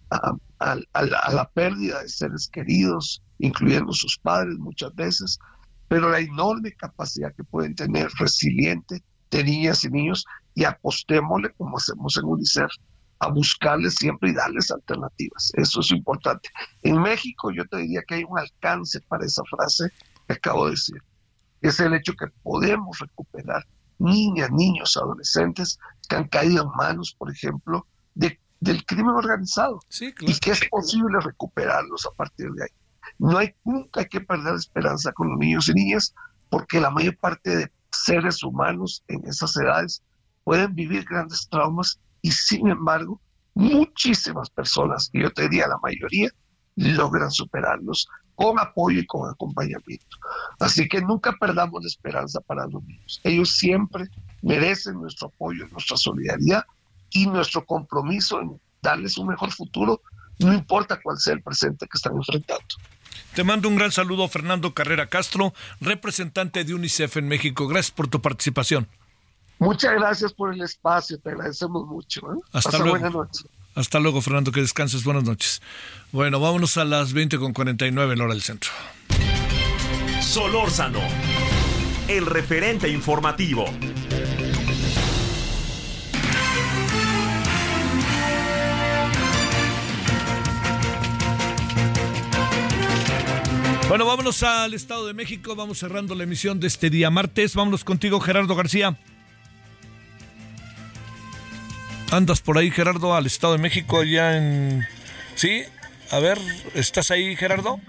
a, la, pérdida de seres queridos, incluyendo sus padres muchas veces, pero la enorme capacidad que pueden tener resiliente de niñas y niños y apostémosle como hacemos en UNICEF a buscarles siempre y darles alternativas. Eso es importante. En México yo te diría que hay un alcance para esa frase que acabo de decir. Es el hecho que podemos recuperar niñas, niños, adolescentes que han caído en manos, por ejemplo, de, del crimen organizado. Y que es posible recuperarlos a partir de ahí. No hay nunca hay que perder esperanza con los niños y niñas porque la mayor parte de seres humanos en esas edades pueden vivir grandes traumas y sin embargo muchísimas personas, y yo te diría la mayoría, logran superarlos con apoyo y con acompañamiento. Así que nunca perdamos la esperanza para los niños. Ellos siempre merecen nuestro apoyo, nuestra solidaridad y nuestro compromiso en darles un mejor futuro, no importa cuál sea el presente que están enfrentando. Te mando un gran saludo, Fernando Carrera Castro, representante de UNICEF en México. Gracias por tu participación. Muchas gracias por el espacio, te agradecemos mucho. ¿eh? Hasta luego. Hasta luego, Fernando, que descanses. Buenas noches. Bueno, vámonos a las 20 con 49 en hora del centro. Solórzano, el referente informativo. Bueno, vámonos al Estado de México. Vamos cerrando la emisión de este día martes. Vámonos contigo, Gerardo García. Andas por ahí, Gerardo, al Estado de México, allá en... ¿Sí? A ver, ¿estás ahí, Gerardo?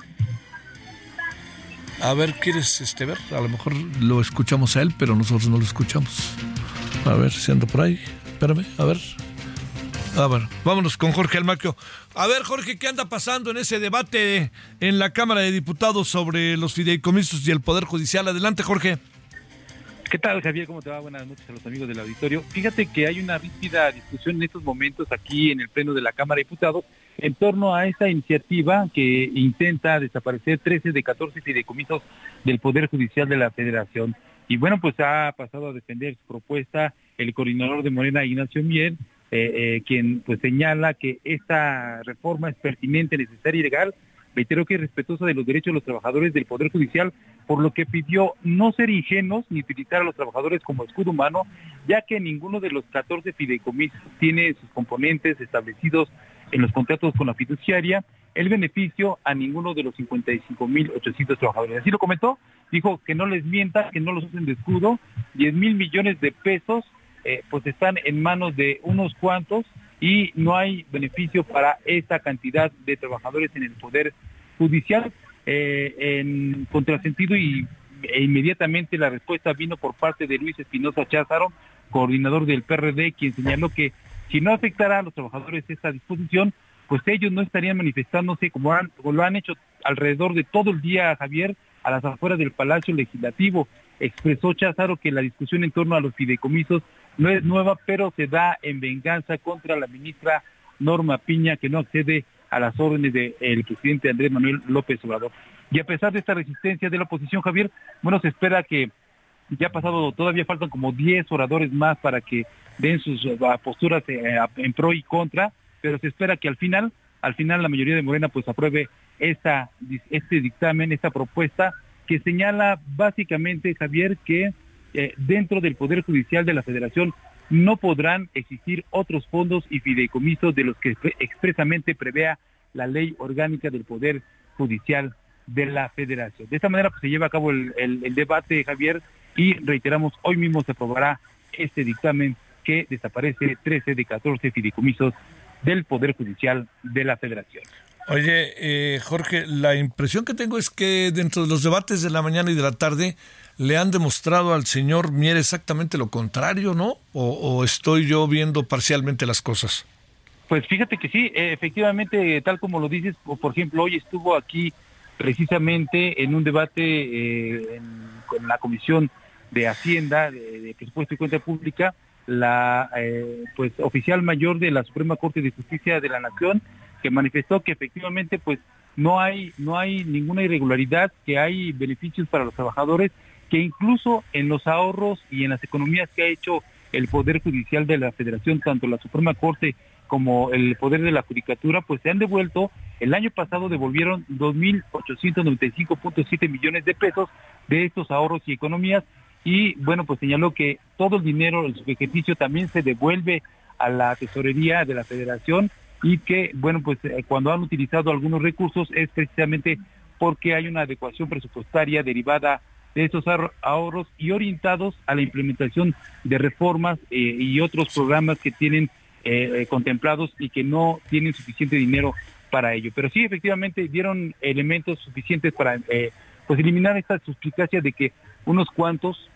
A ver, ¿quieres este, ver? A lo mejor lo escuchamos a él, pero nosotros no lo escuchamos. A ver si ando por ahí. Espérame, a ver. A ver, vámonos con Jorge Almaquio. A ver, Jorge, ¿qué anda pasando en ese debate en la Cámara de Diputados sobre los fideicomisos y el Poder Judicial? Adelante, Jorge. ¿Qué tal, Javier? ¿Cómo te va? Buenas noches a los amigos del auditorio. Fíjate que hay una rígida discusión en estos momentos aquí en el Pleno de la Cámara de Diputados en torno a esta iniciativa que intenta desaparecer 13 de 14 fideicomisos del Poder Judicial de la Federación. Y bueno, pues ha pasado a defender su propuesta el coordinador de Morena, Ignacio Mier, eh, eh, quien pues señala que esta reforma es pertinente, necesaria y legal reitero que es respetuosa de los derechos de los trabajadores del Poder Judicial, por lo que pidió no ser ingenuos ni utilizar a los trabajadores como escudo humano, ya que ninguno de los 14 fideicomisos tiene sus componentes establecidos en los contratos con la fiduciaria el beneficio a ninguno de los 55.800 trabajadores. Así lo comentó, dijo que no les mienta, que no los usen de escudo, 10 mil millones de pesos eh, pues están en manos de unos cuantos y no hay beneficio para esta cantidad de trabajadores en el Poder Judicial. Eh, en contrasentido y e inmediatamente la respuesta vino por parte de Luis Espinosa Cházaro, coordinador del PRD, quien señaló que si no afectará a los trabajadores esta disposición, pues ellos no estarían manifestándose como, como lo han hecho alrededor de todo el día, Javier, a las afueras del Palacio Legislativo. Expresó Cházaro que la discusión en torno a los fideicomisos no es nueva, pero se da en venganza contra la ministra Norma Piña, que no accede a las órdenes del presidente Andrés Manuel López Obrador. Y a pesar de esta resistencia de la oposición, Javier, bueno, se espera que ya ha pasado, todavía faltan como 10 oradores más para que den sus eh, posturas eh, en pro y contra, pero se espera que al final, al final la mayoría de Morena pues apruebe esta, este dictamen, esta propuesta que señala básicamente, Javier, que eh, dentro del Poder Judicial de la Federación no podrán existir otros fondos y fideicomisos de los que expresamente prevea la ley orgánica del Poder Judicial de la Federación. De esta manera pues, se lleva a cabo el, el debate, Javier, y reiteramos, hoy mismo se aprobará este dictamen que desaparece 13 de 14 fideicomisos del Poder Judicial de la Federación. Oye, eh, Jorge, la impresión que tengo es que dentro de los debates de la mañana y de la tarde le han demostrado al señor Mier exactamente lo contrario, ¿no? O, estoy yo viendo parcialmente las cosas? Pues fíjate que sí, eh, efectivamente, tal como lo dices, por ejemplo, hoy estuvo aquí precisamente en un debate eh, con la Comisión de Hacienda, de, Presupuesto y Cuenta Pública, la eh, pues oficial mayor de la Suprema Corte de Justicia de la Nación, que manifestó que efectivamente pues no hay no hay ninguna irregularidad, que hay beneficios para los trabajadores, que incluso en los ahorros y en las economías que ha hecho el Poder Judicial de la Federación, tanto la Suprema Corte como el Poder de la Judicatura, pues se han devuelto, el año pasado devolvieron 2.895.7 millones de pesos de estos ahorros y economías. Y bueno, pues señaló que todo el dinero, el ejercicio también se devuelve a la tesorería de la federación y que bueno, pues eh, cuando han utilizado algunos recursos es precisamente porque hay una adecuación presupuestaria derivada de esos ahorros y orientados a la implementación de reformas eh, y otros programas que tienen eh, contemplados y que no tienen suficiente dinero para ello. Pero sí, efectivamente, dieron elementos suficientes para pues eliminar esta suspicacia de que unos cuantos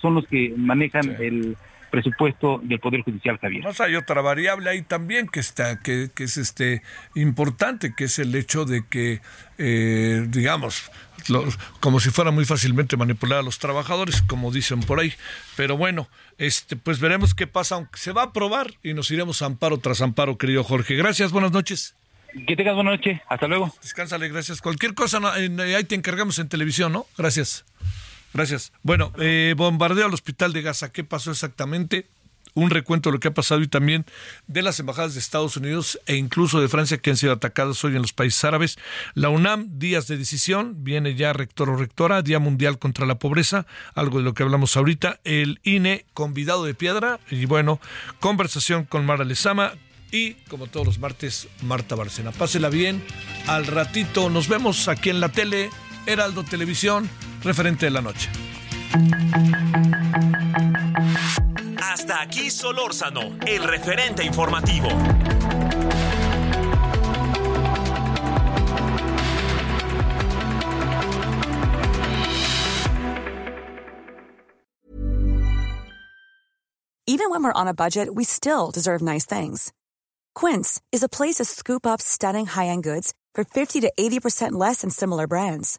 son los que manejan el presupuesto del Poder Judicial, Javier. Más hay otra variable ahí también que está, que, es este importante, que es el hecho de que, eh, digamos, como si fuera muy fácilmente manipular a los trabajadores, como dicen por ahí. Pero bueno, este, pues veremos qué pasa, aunque se va a aprobar y nos iremos amparo tras amparo, querido Jorge. Gracias, buenas noches. Que tengas buena noche, hasta luego. Descánsale, gracias. Cualquier cosa, ahí te encargamos en televisión, ¿no? Gracias. Gracias. Bueno, eh, bombardeo al hospital de Gaza. ¿Qué pasó exactamente? Un recuento de lo que ha pasado y también de las embajadas de Estados Unidos e incluso de Francia que han sido atacadas hoy en los países árabes. La UNAM, días de decisión, viene ya rector o rectora, Día Mundial contra la Pobreza, algo de lo que hablamos ahorita. El INE, convidado de piedra, y bueno, conversación con Mara Lezama, y como todos los martes, Marta Barcena. Pásela bien. Al ratito nos vemos aquí en la tele, Heraldo Televisión referente de la noche. Hasta aquí Solórzano, el referente informativo. Even when we're on a budget, we still deserve nice things. Quince is a place to scoop up stunning high-end goods for 50 to 80% less than similar brands.